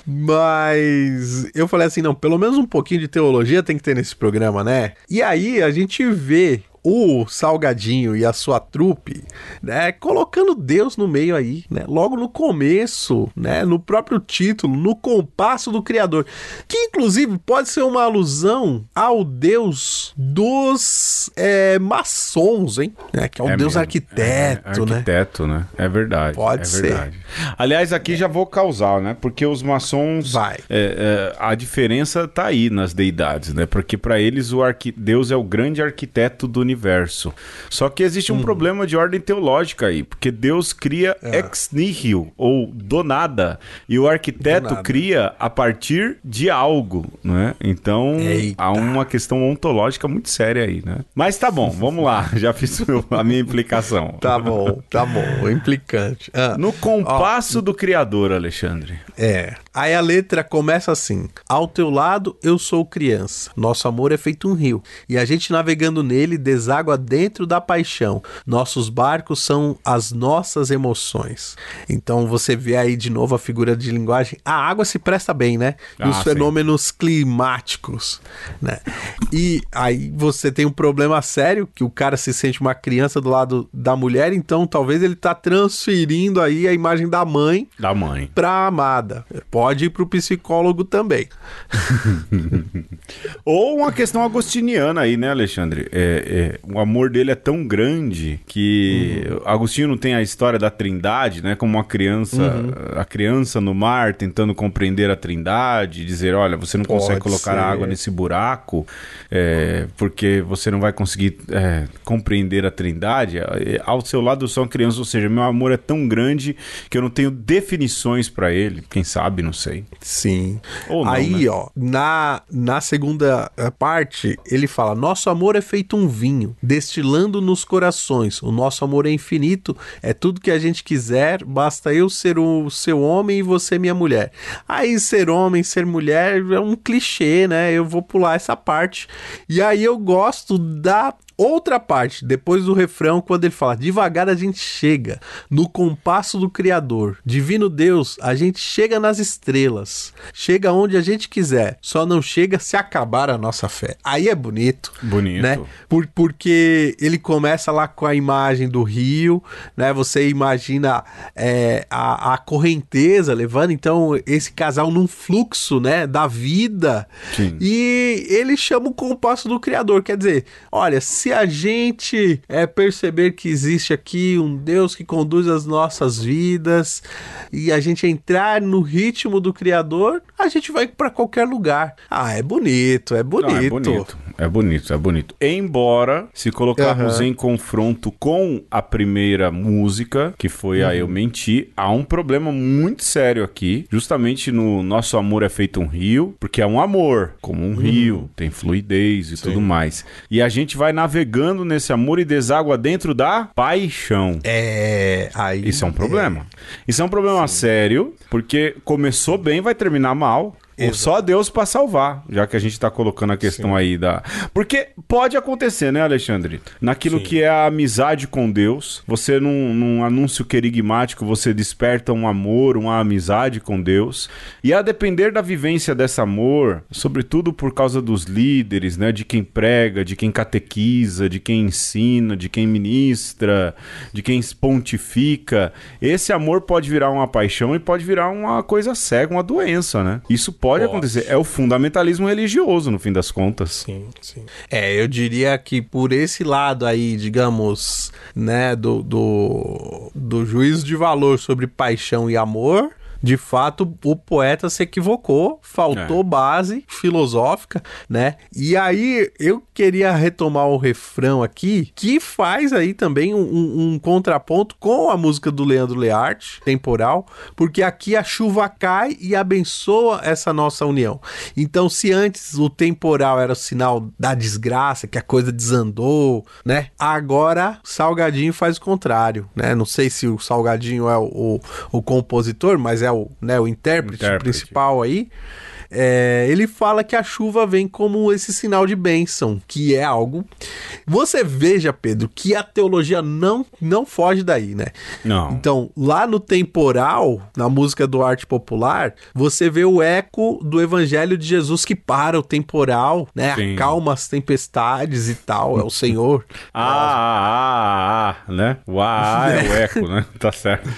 Mas eu falei assim, não, pelo menos um pouquinho de teologia tem que ter nesse programa, né? E aí a gente vê o Salgadinho e a sua trupe, né, colocando Deus no meio aí, né, logo no começo, né, no próprio título, no compasso do Criador, que inclusive pode ser uma alusão ao Deus dos é, maçons, hein, né, que é o É Deus mesmo. arquiteto, É, né. arquiteto, né? É verdade. Pode é ser. verdade. Aliás, aqui já vou causar, né? Porque os maçons. Vai. é, é, a diferença tá aí nas deidades, né? Porque para eles o arqui... Deus é o grande arquiteto do universo. Só que existe um problema de ordem teológica aí, porque Deus cria É. ex nihil, ou do nada, e o arquiteto nada. cria a partir de algo, né? Então Eita. há uma questão ontológica muito séria aí, né? Mas tá bom, vamos lá, já fiz a minha implicação. Tá bom, tá bom, implicante. Ah, No compasso do Criador, Alexandre. É. Aí a letra começa assim: Ao teu lado eu sou criança, nosso amor é feito um rio, e a gente navegando nele deságua dentro da paixão. Nossos barcos são as nossas emoções. Então você vê aí de novo a figura de linguagem. A água se presta bem, né? E Ah, os sim. fenômenos climáticos, né? E aí você tem um problema sério que o cara se sente uma criança do lado da mulher, então talvez ele tá transferindo aí a imagem da mãe Da mãe. pra amada. Pode ir pro psicólogo também. Ou uma questão agostiniana aí, né, Alexandre? É, é, o amor dele é tão grande que Uhum. Agostinho não tem a história da trindade, né? Como uma criança, Uhum. a criança no mar tentando compreender a trindade, dizer, olha, você não Pode consegue colocar ser. a água nesse buraco é, porque você não vai conseguir é, compreender a trindade. É, Ao seu lado eu sou uma criança, ou seja, meu amor é tão grande que eu não tenho definições pra ele. Quem sabe, não sei. Sim. Ou não, Aí, né? ó, na, na segunda eh, parte, ele fala: Nosso amor é feito um vinho, destilando nos corações. O nosso amor é infinito, é tudo que a gente quiser, basta eu ser o seu homem e você minha mulher. Aí, ser homem, ser mulher é um clichê, né? Eu vou pular essa parte. E aí eu gosto da Outra parte, depois do refrão, quando ele fala: Devagar a gente chega no compasso do Criador. Divino Deus, a gente chega nas estrelas. Chega onde a gente quiser. Só não chega se acabar a nossa fé. Aí é bonito. Bonito. Né? Por, porque ele começa lá com a imagem do rio, né? Você imagina é, a, a correnteza levando, então, esse casal num fluxo, né? Da vida. Sim. E ele chama o compasso do Criador. Quer dizer, olha, se a gente é, perceber que existe aqui um Deus que conduz as nossas vidas e a gente entrar no ritmo do Criador, a gente vai para qualquer lugar. Ah, é bonito, é bonito. Ah, é bonito. É bonito, é bonito. Embora, se colocarmos Aham. em confronto com a primeira música, que foi a Uhum. Eu Menti, há um problema muito sério aqui, justamente no Nosso Amor é Feito um Rio, porque é um amor, como Uhum. um rio, tem fluidez e tudo mais. E a gente vai navegando nesse amor e deságua dentro da paixão. É. Aí. Isso é um problema. Isso é um problema sério, porque começou bem, vai terminar mal. Ou só Deus pra salvar, já que a gente tá colocando a questão aí da. Porque pode acontecer, né, Alexandre? Naquilo que é a amizade com Deus, você num, num anúncio querigmático, você desperta um amor, uma amizade com Deus. E a depender da vivência desse amor, sobretudo por causa dos líderes, né? De quem prega, de quem catequiza, de quem ensina, de quem ministra, de quem pontifica, esse amor pode virar uma paixão e pode virar uma coisa cega, uma doença, né? Isso pode, Pode. acontecer. É o fundamentalismo religioso, no fim das contas. Sim, sim. É, eu diria que por esse lado aí, digamos, né, do, do, do juízo de valor sobre paixão e amor, de fato o poeta se equivocou, faltou É. base filosófica, né? E aí eu queria retomar o refrão aqui, que faz aí também um, um- contraponto com a música do Leandro Learte, temporal, porque aqui a chuva cai e abençoa essa nossa união. Então, se antes o temporal era o sinal da desgraça, que a coisa desandou, né? Agora Salgadinho faz o contrário, né? Não sei se o Salgadinho é o, o, o compositor, mas é o, né, o intérprete, Intérprete. principal aí. É, ele fala que a chuva vem como esse sinal de bênção, que é algo. Você veja, Pedro, que a teologia não, não foge daí, né? Não. Então, lá no temporal, na música do arte popular, você vê o eco do evangelho de Jesus que para o temporal, né? Sim. Acalma as tempestades e tal, é o Senhor. Ah, ah, ah, ah, né? O ah, é o eco, né? Tá certo.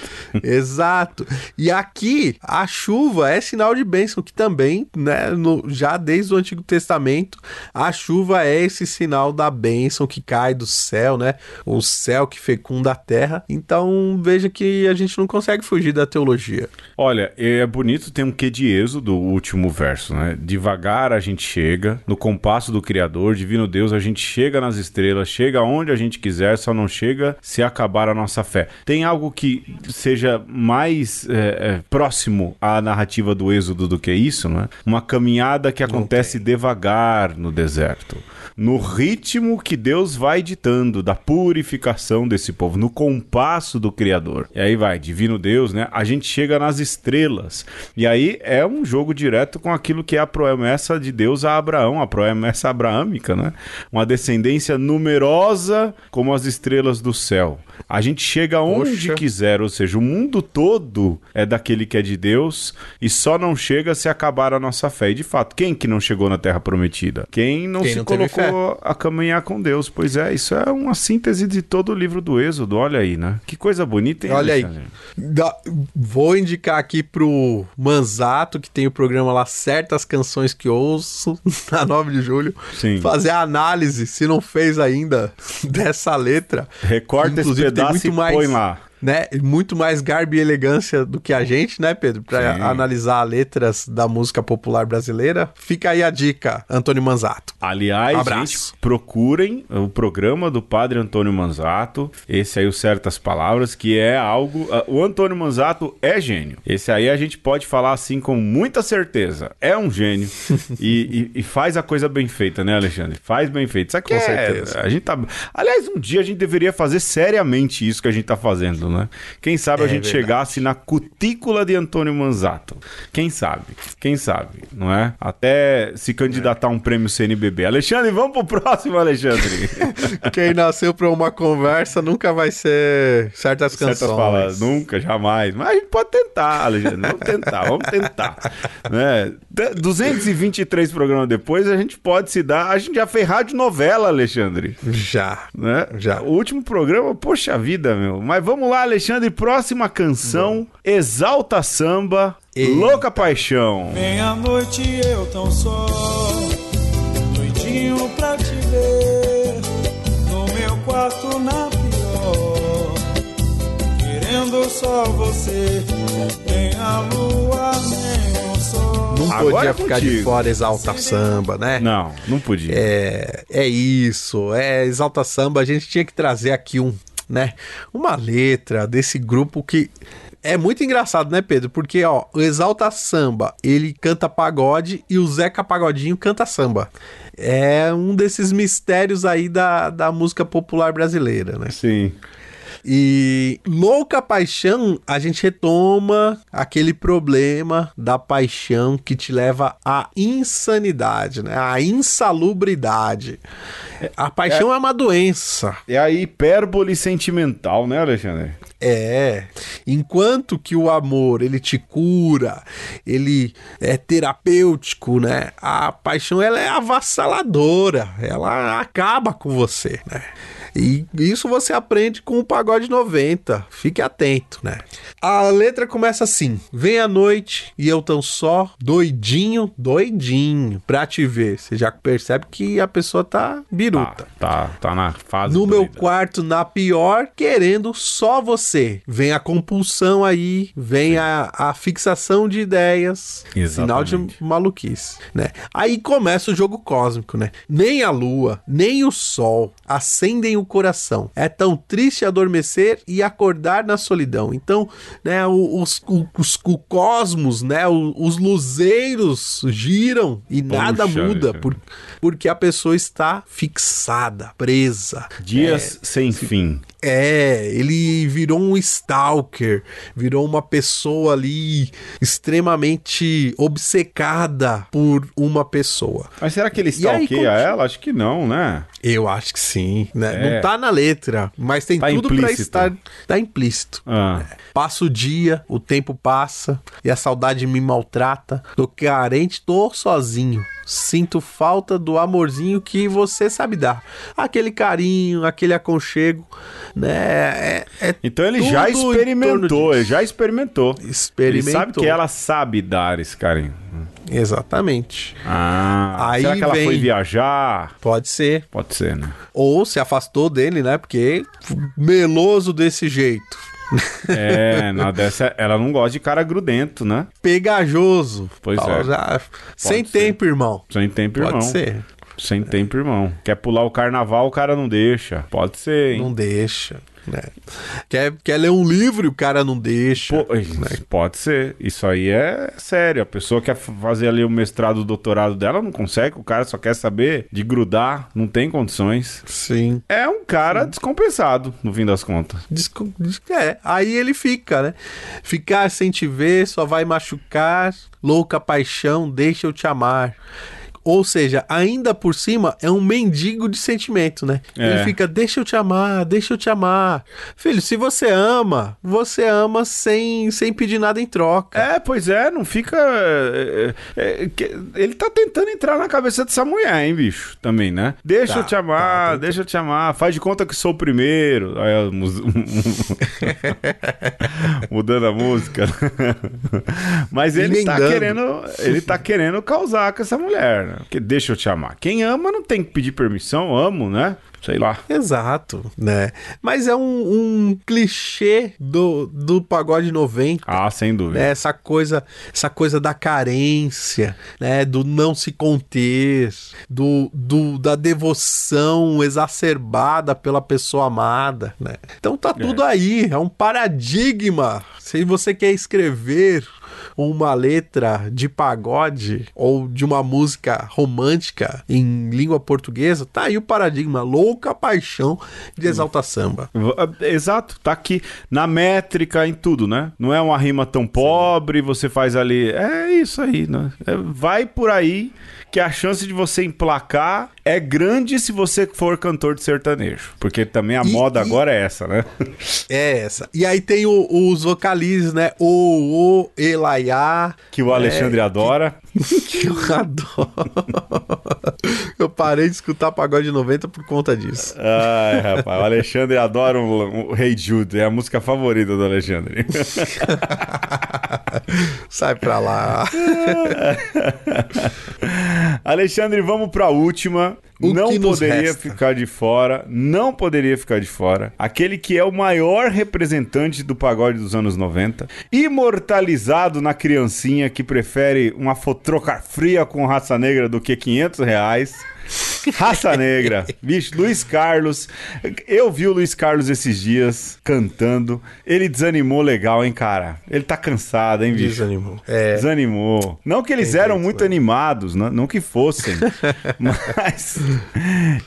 Exato. E aqui, a chuva é sinal de bênção, que também, né, no- já desde o Antigo Testamento, a chuva é esse sinal da bênção que cai do céu, né? O céu que fecunda a terra. Então, veja que a gente não consegue fugir da teologia. Olha, é bonito ter um quê de êxodo, o último verso, né? Devagar a gente chega, no compasso do Criador, divino Deus, a gente chega nas estrelas, chega onde a gente quiser, só não chega se acabar a nossa fé. Tem algo que seja mais é, é, próximo à narrativa do êxodo do que isso, né? Uma caminhada que acontece devagar no deserto. No ritmo que Deus vai ditando da purificação desse povo, no compasso do Criador. E aí vai, divino Deus, né? A gente chega nas estrelas. E aí é um jogo direto com aquilo que é a promessa de Deus a Abraão, a promessa abraâmica, né? Uma descendência numerosa como as estrelas do céu. A gente chega onde Poxa. quiser, ou seja, o mundo todo é daquele que é de Deus e só não chega se acabar a nossa fé. E de fato, quem que não chegou na terra prometida? Quem não Quem se não colocou a caminhar com Deus? Pois é, isso é uma síntese de todo o livro do Êxodo. Olha aí, né? Que coisa bonita, hein? Olha aí. Da- vou indicar aqui pro Manzato, que tem o programa lá Certas Canções que Ouço, na 9 de julho, Sim. fazer a análise, se não fez ainda, dessa letra. Recorta Inclusive, pedaço e põe lá. Né, muito mais garbo e elegância do que a gente, né, Pedro? Pra Sim. analisar letras da música popular brasileira. Fica aí a dica, Antônio Manzato. Aliás, Abraço. gente, procurem o programa do Padre Antônio Manzato. Esse aí, o Certas Palavras, que é algo. ah, O Antônio Manzato é gênio. Esse aí a gente pode falar assim com muita certeza. É um gênio. e, e- e faz a coisa bem feita, né, Alexandre? Faz bem feito. Isso aqui Com é. certeza. A gente tá. Aliás, um dia a gente deveria fazer seriamente isso que a gente tá fazendo, né? Quem sabe a É gente verdade. chegasse na cutícula de Antônio Manzato. Quem sabe? Quem sabe, não é? Até se candidatar a um prêmio CNBB. Alexandre, vamos pro próximo, Alexandre. Quem nasceu pra uma conversa nunca vai ser certas canções. Certas palavras, nunca, jamais. Mas a gente pode tentar, Alexandre. Vamos tentar, vamos tentar. Né? D- 223 programas depois, a gente pode se dar. A gente já fez rádio novela, Alexandre. Já. Né? Já. O último programa, poxa vida, meu. Mas vamos lá, Alexandre. Próxima canção: Exalta Samba, Eita. Louca Paixão. Meia-noite eu tão só, doidinho pra te ver, no meu quarto na pior, querendo só você, nem a lua, nem o sol. Não podia Agora é ficar de fora Exalta Samba, né? Não, não podia. É, é isso, é Exalta Samba. A gente tinha que trazer aqui um, né? Uma letra desse grupo que é muito engraçado, né, Pedro? Porque, ó, o Exalta Samba, ele canta pagode e o Zeca Pagodinho canta samba. É um desses mistérios aí da, da música popular brasileira, né? Sim. E louca paixão, a gente retoma aquele problema da paixão que te leva à insanidade, né? À insalubridade. A paixão é, uma doença. É a hipérbole sentimental, né, Alexandre? É. Enquanto que o amor, ele te cura, ele é terapêutico, né? A paixão, ela é avassaladora. Ela acaba com você, né? E isso você aprende com o Pagode 90. Fique atento, né? A letra começa assim: Vem a noite e eu tão só, doidinho, doidinho, pra te ver. Você já percebe que a pessoa tá Tá, biruta. tá, tá na fase. No meu doida. quarto, na pior, querendo só você. Vem a compulsão aí, vem a, a fixação de ideias. Sinal de Exatamente. maluquice, né? Aí começa o jogo cósmico, né? Nem a lua, nem o sol acendem o coração. É tão triste adormecer e acordar na solidão. Então, né, os, os, o cosmos, né, os luzeiros giram e nada Puxa, muda por, porque a pessoa está fixada, presa. Dias sem fim. É, ele virou um stalker, virou uma pessoa ali extremamente obcecada por uma pessoa. Mas será que ele aí, stalkeia continua. ela? Acho que não, né? Eu acho que sim, né? É. Não tá na letra, mas tem Tá tudo pra implícito. estar tá implícito. Ah. Passa o dia, o tempo passa e a saudade me maltrata. Tô carente, tô sozinho. Sinto falta do amorzinho que você sabe dar. Aquele carinho, aquele aconchego, né? É, é Então ele já experimentou, ele já experimentou. Experimentou. Ele sabe que ela sabe dar esse carinho. Exatamente. Ah, Aí será que ela vem- foi viajar? Pode ser. Pode ser, né? Ou se afastou dele, né? Porque meloso desse jeito. É, na dessa, ela não gosta de cara grudento, né? Pegajoso. Pois Tal, é. já- Sem ser. tempo, irmão. Sem tempo, Pode irmão. ser. Sem tempo, irmão. Quer pular o carnaval, o cara não deixa. Pode ser, hein? Não deixa. Né? Quer, quer ler um livro e o cara não deixa. Pô, pode ser. Isso aí é sério. A pessoa quer fazer ali o mestrado, o doutorado dela, não consegue. O cara só quer saber de grudar, não tem condições. Sim. É um cara descompensado, no fim das contas. É, aí ele fica, né? Ficar sem te ver só vai machucar. Louca paixão, deixa eu te amar. Ou seja, ainda por cima é um mendigo de sentimento, né? É. Ele fica, deixa eu te amar, deixa eu te amar. Filho, se você ama, você ama sem, sem pedir nada em troca. É, pois é, não fica. é, é, é, ele tá tentando entrar na cabeça dessa mulher, hein, bicho? Também, né? Deixa Tá, eu te amar, tá, deixa eu te amar. Faz de conta que sou o primeiro. Aí, Mudando a música. Mas ele tá Emendando. querendo. Ele tá querendo causar com essa mulher, né? Porque deixa eu te amar. Quem ama não tem que pedir permissão, amo, né? Sei lá. Exato, né? Mas é um, um clichê do, do pagode 90. Ah, sem dúvida. né? Essa coisa, essa coisa da carência, né? Do não se conter, do, do da devoção exacerbada pela pessoa amada, né? Então tá tudo aí, é um paradigma. Se você quer escrever uma letra de pagode ou de uma música romântica em língua portuguesa, tá aí o paradigma, louca paixão de exalta samba. V- Exato, tá aqui na métrica, em tudo, né? Não é uma rima tão pobre, você faz ali. É isso aí, né? É, vai por aí que a chance de você emplacar é grande se você for cantor de sertanejo. Porque também a E- moda e- agora é essa, né? É essa. E aí tem o- os vocalizes, né? O, o, elaiá. Que o Alexandre adora. Que eu adoro. Eu parei de escutar pagode 90 por conta disso. Ai, rapaz, o Alexandre adora o, Rei Jude, é a música favorita do Alexandre. Sai pra lá. Alexandre, vamos pra última. O não poderia resta? ficar de fora, não poderia ficar de fora. Aquele que é o maior representante do pagode dos anos 90, imortalizado na criancinha que prefere uma fotroca fria com raça negra do que 500 reais. Raça Negra, bicho, Luiz Carlos. Eu vi o Luiz Carlos esses dias cantando. Ele desanimou legal, hein, cara? Ele tá cansado, hein, bicho? Desanimou. É. Desanimou. Não que eles Tem eram jeito, muito né? animados, não, não que fossem. mas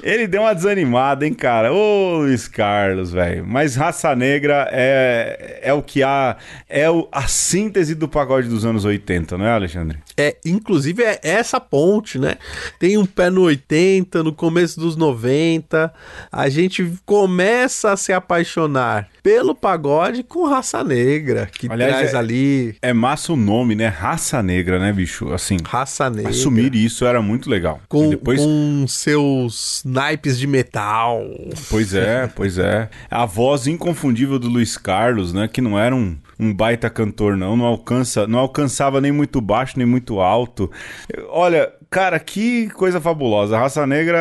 ele deu uma desanimada, hein, cara? Ô, Luiz Carlos, velho. Mas Raça Negra é, é o que há. É o- a síntese do pagode dos anos 80, não é, Alexandre? É, inclusive é essa ponte, né? Tem um pé no 80, no começo dos 90. A gente começa a se apaixonar pelo pagode com raça negra, que Aliás, traz é- ali É massa o nome, né? Raça Negra, né, bicho? Assim, raça negra. assumir isso era muito legal. com, E depois, com seus naipes de metal. Pois é, pois é. A voz inconfundível do Luiz Carlos, né? Que não era um, um baita cantor, não. Não, alcança, não alcançava nem muito baixo, nem muito alto. Olha, cara, que coisa fabulosa. A Raça Negra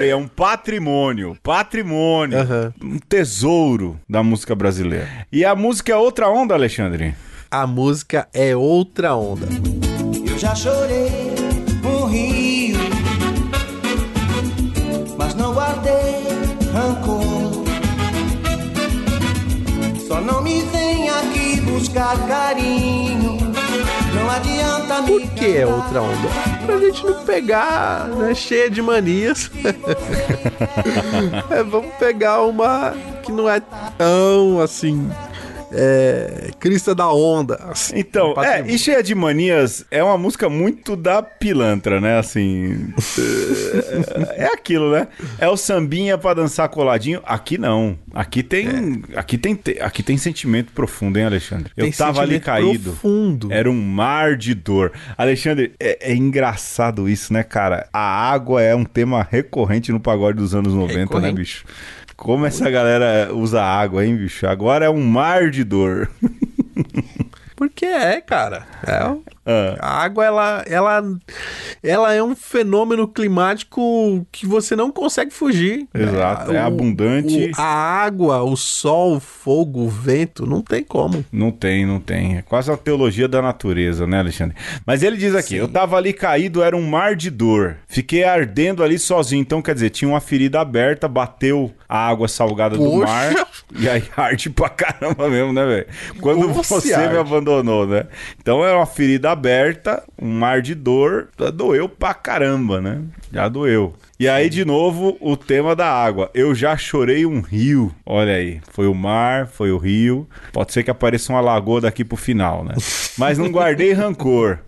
é, é um patrimônio. Patrimônio. Aham. Um tesouro da música brasileira. E a música é outra onda, Alexandre. A música é outra onda. Eu já chorei um rio, mas não guardei rancor. Só não me vem aqui buscar carinho. Por que outra onda? Pra gente não pegar, né, cheia de manias. É, vamos pegar uma que não é tão assim. É, crista da onda. assim, Então, é, e Cheia de Manias é uma música muito da pilantra, né? Assim. é aquilo, né? É o sambinha pra dançar coladinho. Aqui não. Aqui tem. Aqui tem, te- aqui tem sentimento profundo, hein, Alexandre? Eu Tem tava ali caído. profundo. Era um mar de dor. Alexandre, é, é engraçado isso, né, cara? A água é um tema recorrente no pagode dos anos 90, né, Recorrente. bicho? Como essa galera usa água, hein, bicho? Agora é um mar de dor. Porque é, cara. É, Ah. a água, ela, ela, ela é um fenômeno climático que você não consegue fugir. Exato, é o- abundante. o- a água, o sol, o fogo, o vento, não tem como. Não tem, não tem. É quase a teologia da natureza, né, Alexandre? Mas ele diz aqui: eu tava ali caído, era um mar de dor. Fiquei ardendo ali sozinho. Então, quer dizer, tinha uma ferida aberta, bateu a água salgada do Poxa! mar. E aí arde pra caramba mesmo, né, velho? Quando você me abandonou, né? Então é uma ferida aberta, um mar de dor. Doeu pra caramba, né? Já doeu. E aí, de novo, o tema da água. Eu já chorei um rio. Olha aí. Foi o mar, foi o rio. Pode ser que apareça uma lagoa daqui pro final, né? Mas não guardei rancor.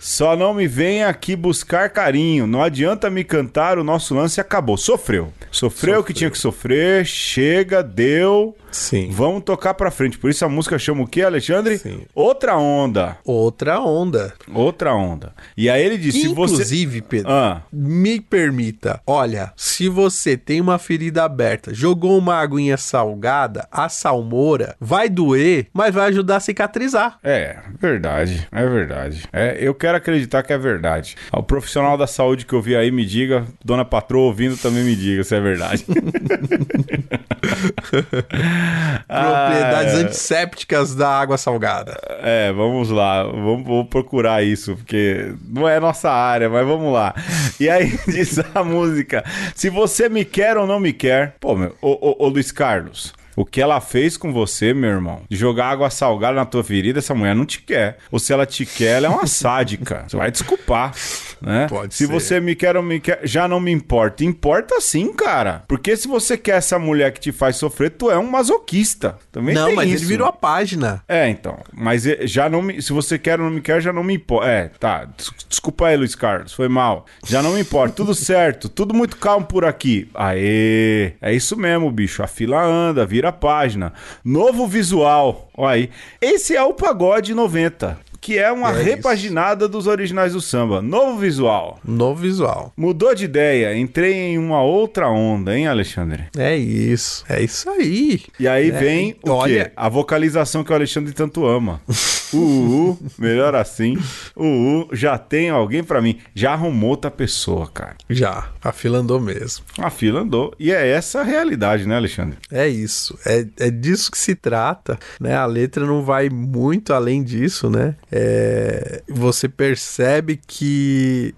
Só não me venha aqui buscar carinho. Não adianta me cantar, o nosso lance acabou. Sofreu. Sofreu o que tinha que sofrer. Chega, deu. Sim. Vamos tocar pra frente. Por isso a música chama o quê, Alexandre? Sim. Outra onda. Outra onda. Outra onda. E aí ele disse: se você. Inclusive, Pedro, Ah, me permita, olha, se você tem uma ferida aberta, jogou uma aguinha salgada, a salmoura vai doer, mas vai ajudar a cicatrizar. é, verdade. É verdade. É, eu quero acreditar que é verdade. O profissional da saúde que eu vi aí me diga, dona patroa ouvindo também me diga se é verdade. Propriedades Ah, antissépticas da água salgada. É, vamos lá, vamos, vou procurar isso, porque não é nossa área, mas vamos lá. E aí diz a música: se você me quer ou não me quer. Pô, meu, ô, ô, ô Luiz Carlos. O que ela fez com você, meu irmão, de jogar água salgada na tua ferida, essa mulher não te quer. Ou se ela te quer, ela é uma sádica. Você vai desculpar, né? Pode se ser. você me quer ou me quer, já não me importa. Importa sim, cara. Porque se você quer essa mulher que te faz sofrer, tu é um masoquista. Também Não, mas isso. ele virou a página. É, então. Mas já não me. Se você quer ou não me quer, já não me importa. É, tá. des- Desculpa aí, Luiz Carlos. Foi mal. Já não me importa. Tudo certo. Tudo muito calmo por aqui. Aê. É isso mesmo, bicho. A fila anda, vira a página. Novo visual. Olha aí. Esse é o pagode 90. Que é uma É isso. repaginada dos originais do samba. Novo visual. No visual. Mudou de ideia, entrei em uma outra onda, hein, Alexandre? É isso. É isso aí. E aí É, vem o olha- quê? A vocalização que o Alexandre tanto ama. O uh, melhor assim. O uh, já tem alguém pra mim. Já arrumou outra pessoa, cara. Já. A fila andou mesmo. A fila andou. E é essa a realidade, né, Alexandre? É isso. É, é disso que se trata, né? A letra não vai muito além disso, né? É, você percebe que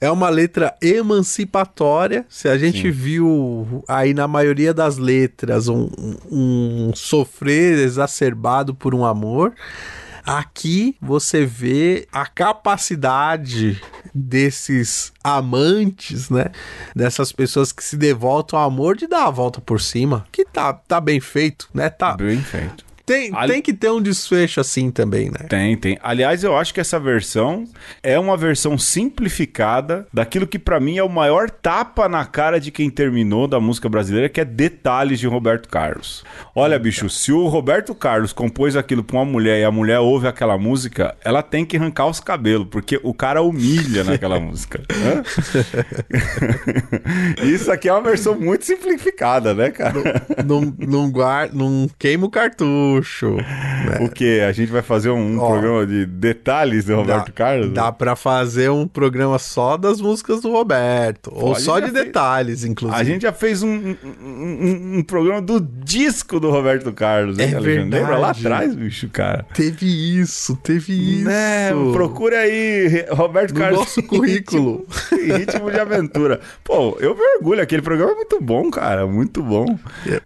é uma letra emancipatória. Se a gente viu aí na maioria das letras um, um sofrer exacerbado por um amor. Aqui você vê a capacidade desses amantes, né? Dessas pessoas que se devotam ao amor de dar a volta por cima. Que tá, tá bem feito, né? Tá, Bem feito. Tem, Ali- tem que ter um desfecho assim também, né? Tem, tem. Aliás, eu acho que essa versão é uma versão simplificada daquilo que pra mim é o maior tapa na cara de quem terminou da música brasileira, que é Detalhes de Roberto Carlos. Olha, bicho, se o Roberto Carlos compôs aquilo pra uma mulher e a mulher ouve aquela música, ela tem que arrancar os cabelos, porque o cara humilha naquela música. Isso aqui é uma versão muito simplificada, né, cara? não, não, guarda, não queima o cartucho. Né? O que? A gente vai fazer um, Ó. programa de detalhes do Roberto dá, Carlos? Dá pra fazer um programa só das músicas do Roberto. ou a só de fez- detalhes, inclusive. A gente já fez um, um, um- programa do disco do Roberto Carlos, hein, É Alexandre? Lembra lá verdade. atrás, bicho, cara? Teve isso, teve isso. Né? Procura aí, Roberto No Carlos. nosso currículo. Ritmo, ritmo de aventura. Pô, eu me orgulho, aquele programa é muito bom, cara, muito bom.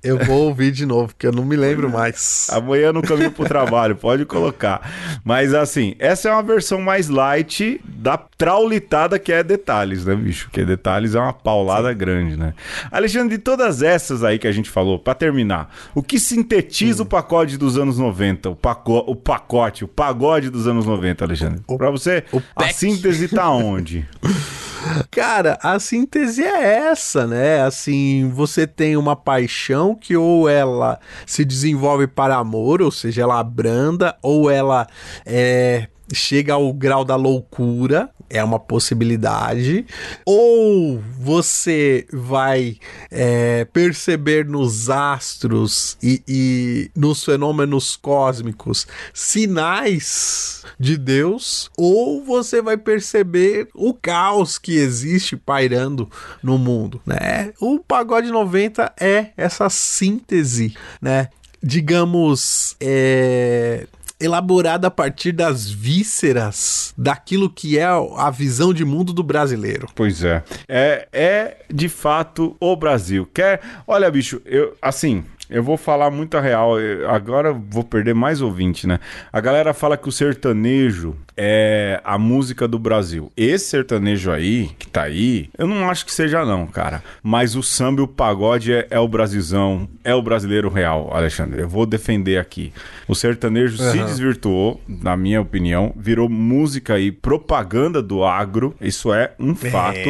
Eu vou ouvir de novo, porque eu não me lembro mais. Amanhã no caminho pro trabalho, pode colocar. Mas assim, essa é uma versão mais light da traulitada que é detalhes, né, bicho? Porque detalhes é uma paulada grande, né? Alexandre, de todas essas aí que a gente falou, pra terminar, o que sintetiza o pacote dos anos 90? O, paco o pacote, o pagode dos anos 90, Alexandre? Pra você, a síntese tá onde? Cara, a síntese é essa, né? Assim, você tem uma paixão que ou ela se desenvolve para amor, ou seja, ela abranda, ou ela é, chega ao grau da loucura, é uma possibilidade. Ou você vai é, perceber nos astros e, e nos fenômenos cósmicos sinais de Deus, ou você vai perceber o caos que existe pairando no mundo, né? O Pagode 90 é essa síntese, né? Digamos, é elaborada a partir das vísceras daquilo que é a visão de mundo do brasileiro. Pois é. É, é de fato o Brasil. Quer. Olha, bicho, eu assim. Eu vou falar muito a real. agora vou perder mais ouvinte, né? A galera fala que o sertanejo é a música do Brasil. Esse sertanejo aí, que tá aí, eu não acho que seja, não, cara. Mas o samba e o pagode é, é o Brasilzão, é o brasileiro real, Alexandre. Eu vou defender aqui. O sertanejo se desvirtuou, na minha opinião, virou música e propaganda do agro. Isso é um fato.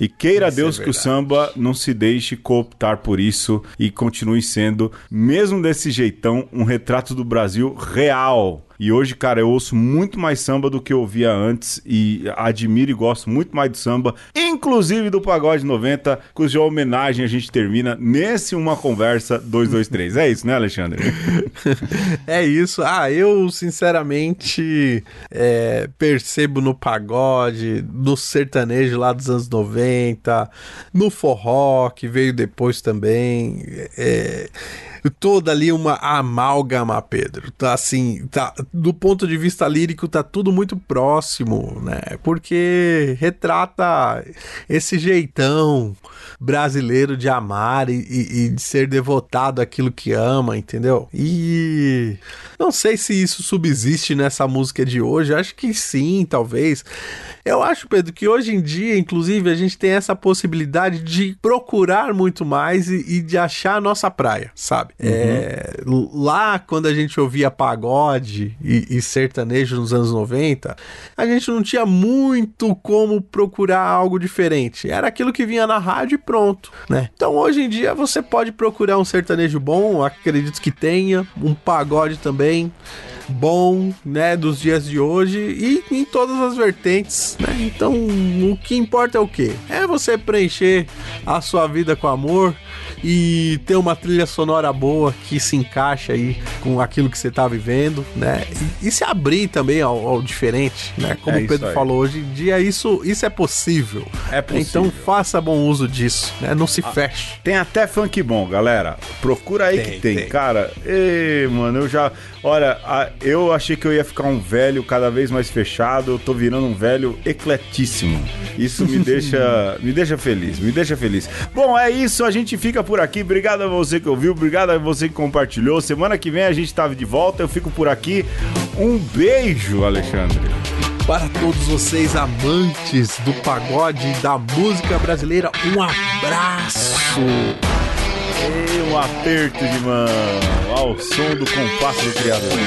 E queira Isso é Deus que o samba não se deixe cooptar por isso e continue sendo, mesmo desse jeitão, um retrato do Brasil real. E hoje, cara, eu ouço muito mais samba do que eu ouvia antes e admiro e gosto muito mais do samba, inclusive do Pagode 90, cuja homenagem a gente termina nesse Uma Conversa 223. É isso, né, Alexandre? É isso. Ah, eu sinceramente é, percebo no pagode, no sertanejo lá dos anos 90, no forró que veio depois também. É, toda ali uma amálgama, Pedro. Tá assim, tá do ponto de vista lírico tá tudo muito próximo, né? Porque retrata esse jeitão brasileiro de amar e, e- e de ser devotado àquilo que ama, entendeu? E não sei se isso subsiste nessa música de hoje, acho que sim, talvez. Eu acho, Pedro, que hoje em dia, inclusive, a gente tem essa possibilidade de procurar muito mais e, e de achar a nossa praia, sabe? É, lá, quando a gente ouvia pagode e, e sertanejo nos anos 90, a gente não tinha muito como procurar algo diferente. Era aquilo que vinha na rádio e pronto, né? Então, hoje em dia, você pode procurar um sertanejo bom, acredito que tenha, um pagode também. bom, né, dos dias de hoje e em todas as vertentes, né? Então, o que importa é o quê? É você preencher a sua vida com amor, e ter uma trilha sonora boa que se encaixa aí com aquilo que você tá vivendo, né? E, e se abrir também ao, ao diferente, né? Como é o Pedro falou, hoje em dia isso, isso é possível. É possível. Então faça bom uso disso, né? Não se ah, feche. Tem até funk bom, galera. Procura aí tem, que tem, tem. cara. Ei, mano, eu já. Olha, eu achei que eu ia ficar um velho cada vez mais fechado. Eu tô virando um velho ecletíssimo. Isso me deixa, me deixa feliz, me deixa feliz. Bom, é isso. A gente fica por aqui. Obrigado a você que ouviu, obrigado a você que compartilhou. Semana que vem a gente tá de volta. Eu fico por aqui. Um beijo, Alexandre para todos vocês amantes do pagode e da música brasileira, um abraço. E um aperto de mão ao som do compasso do criador.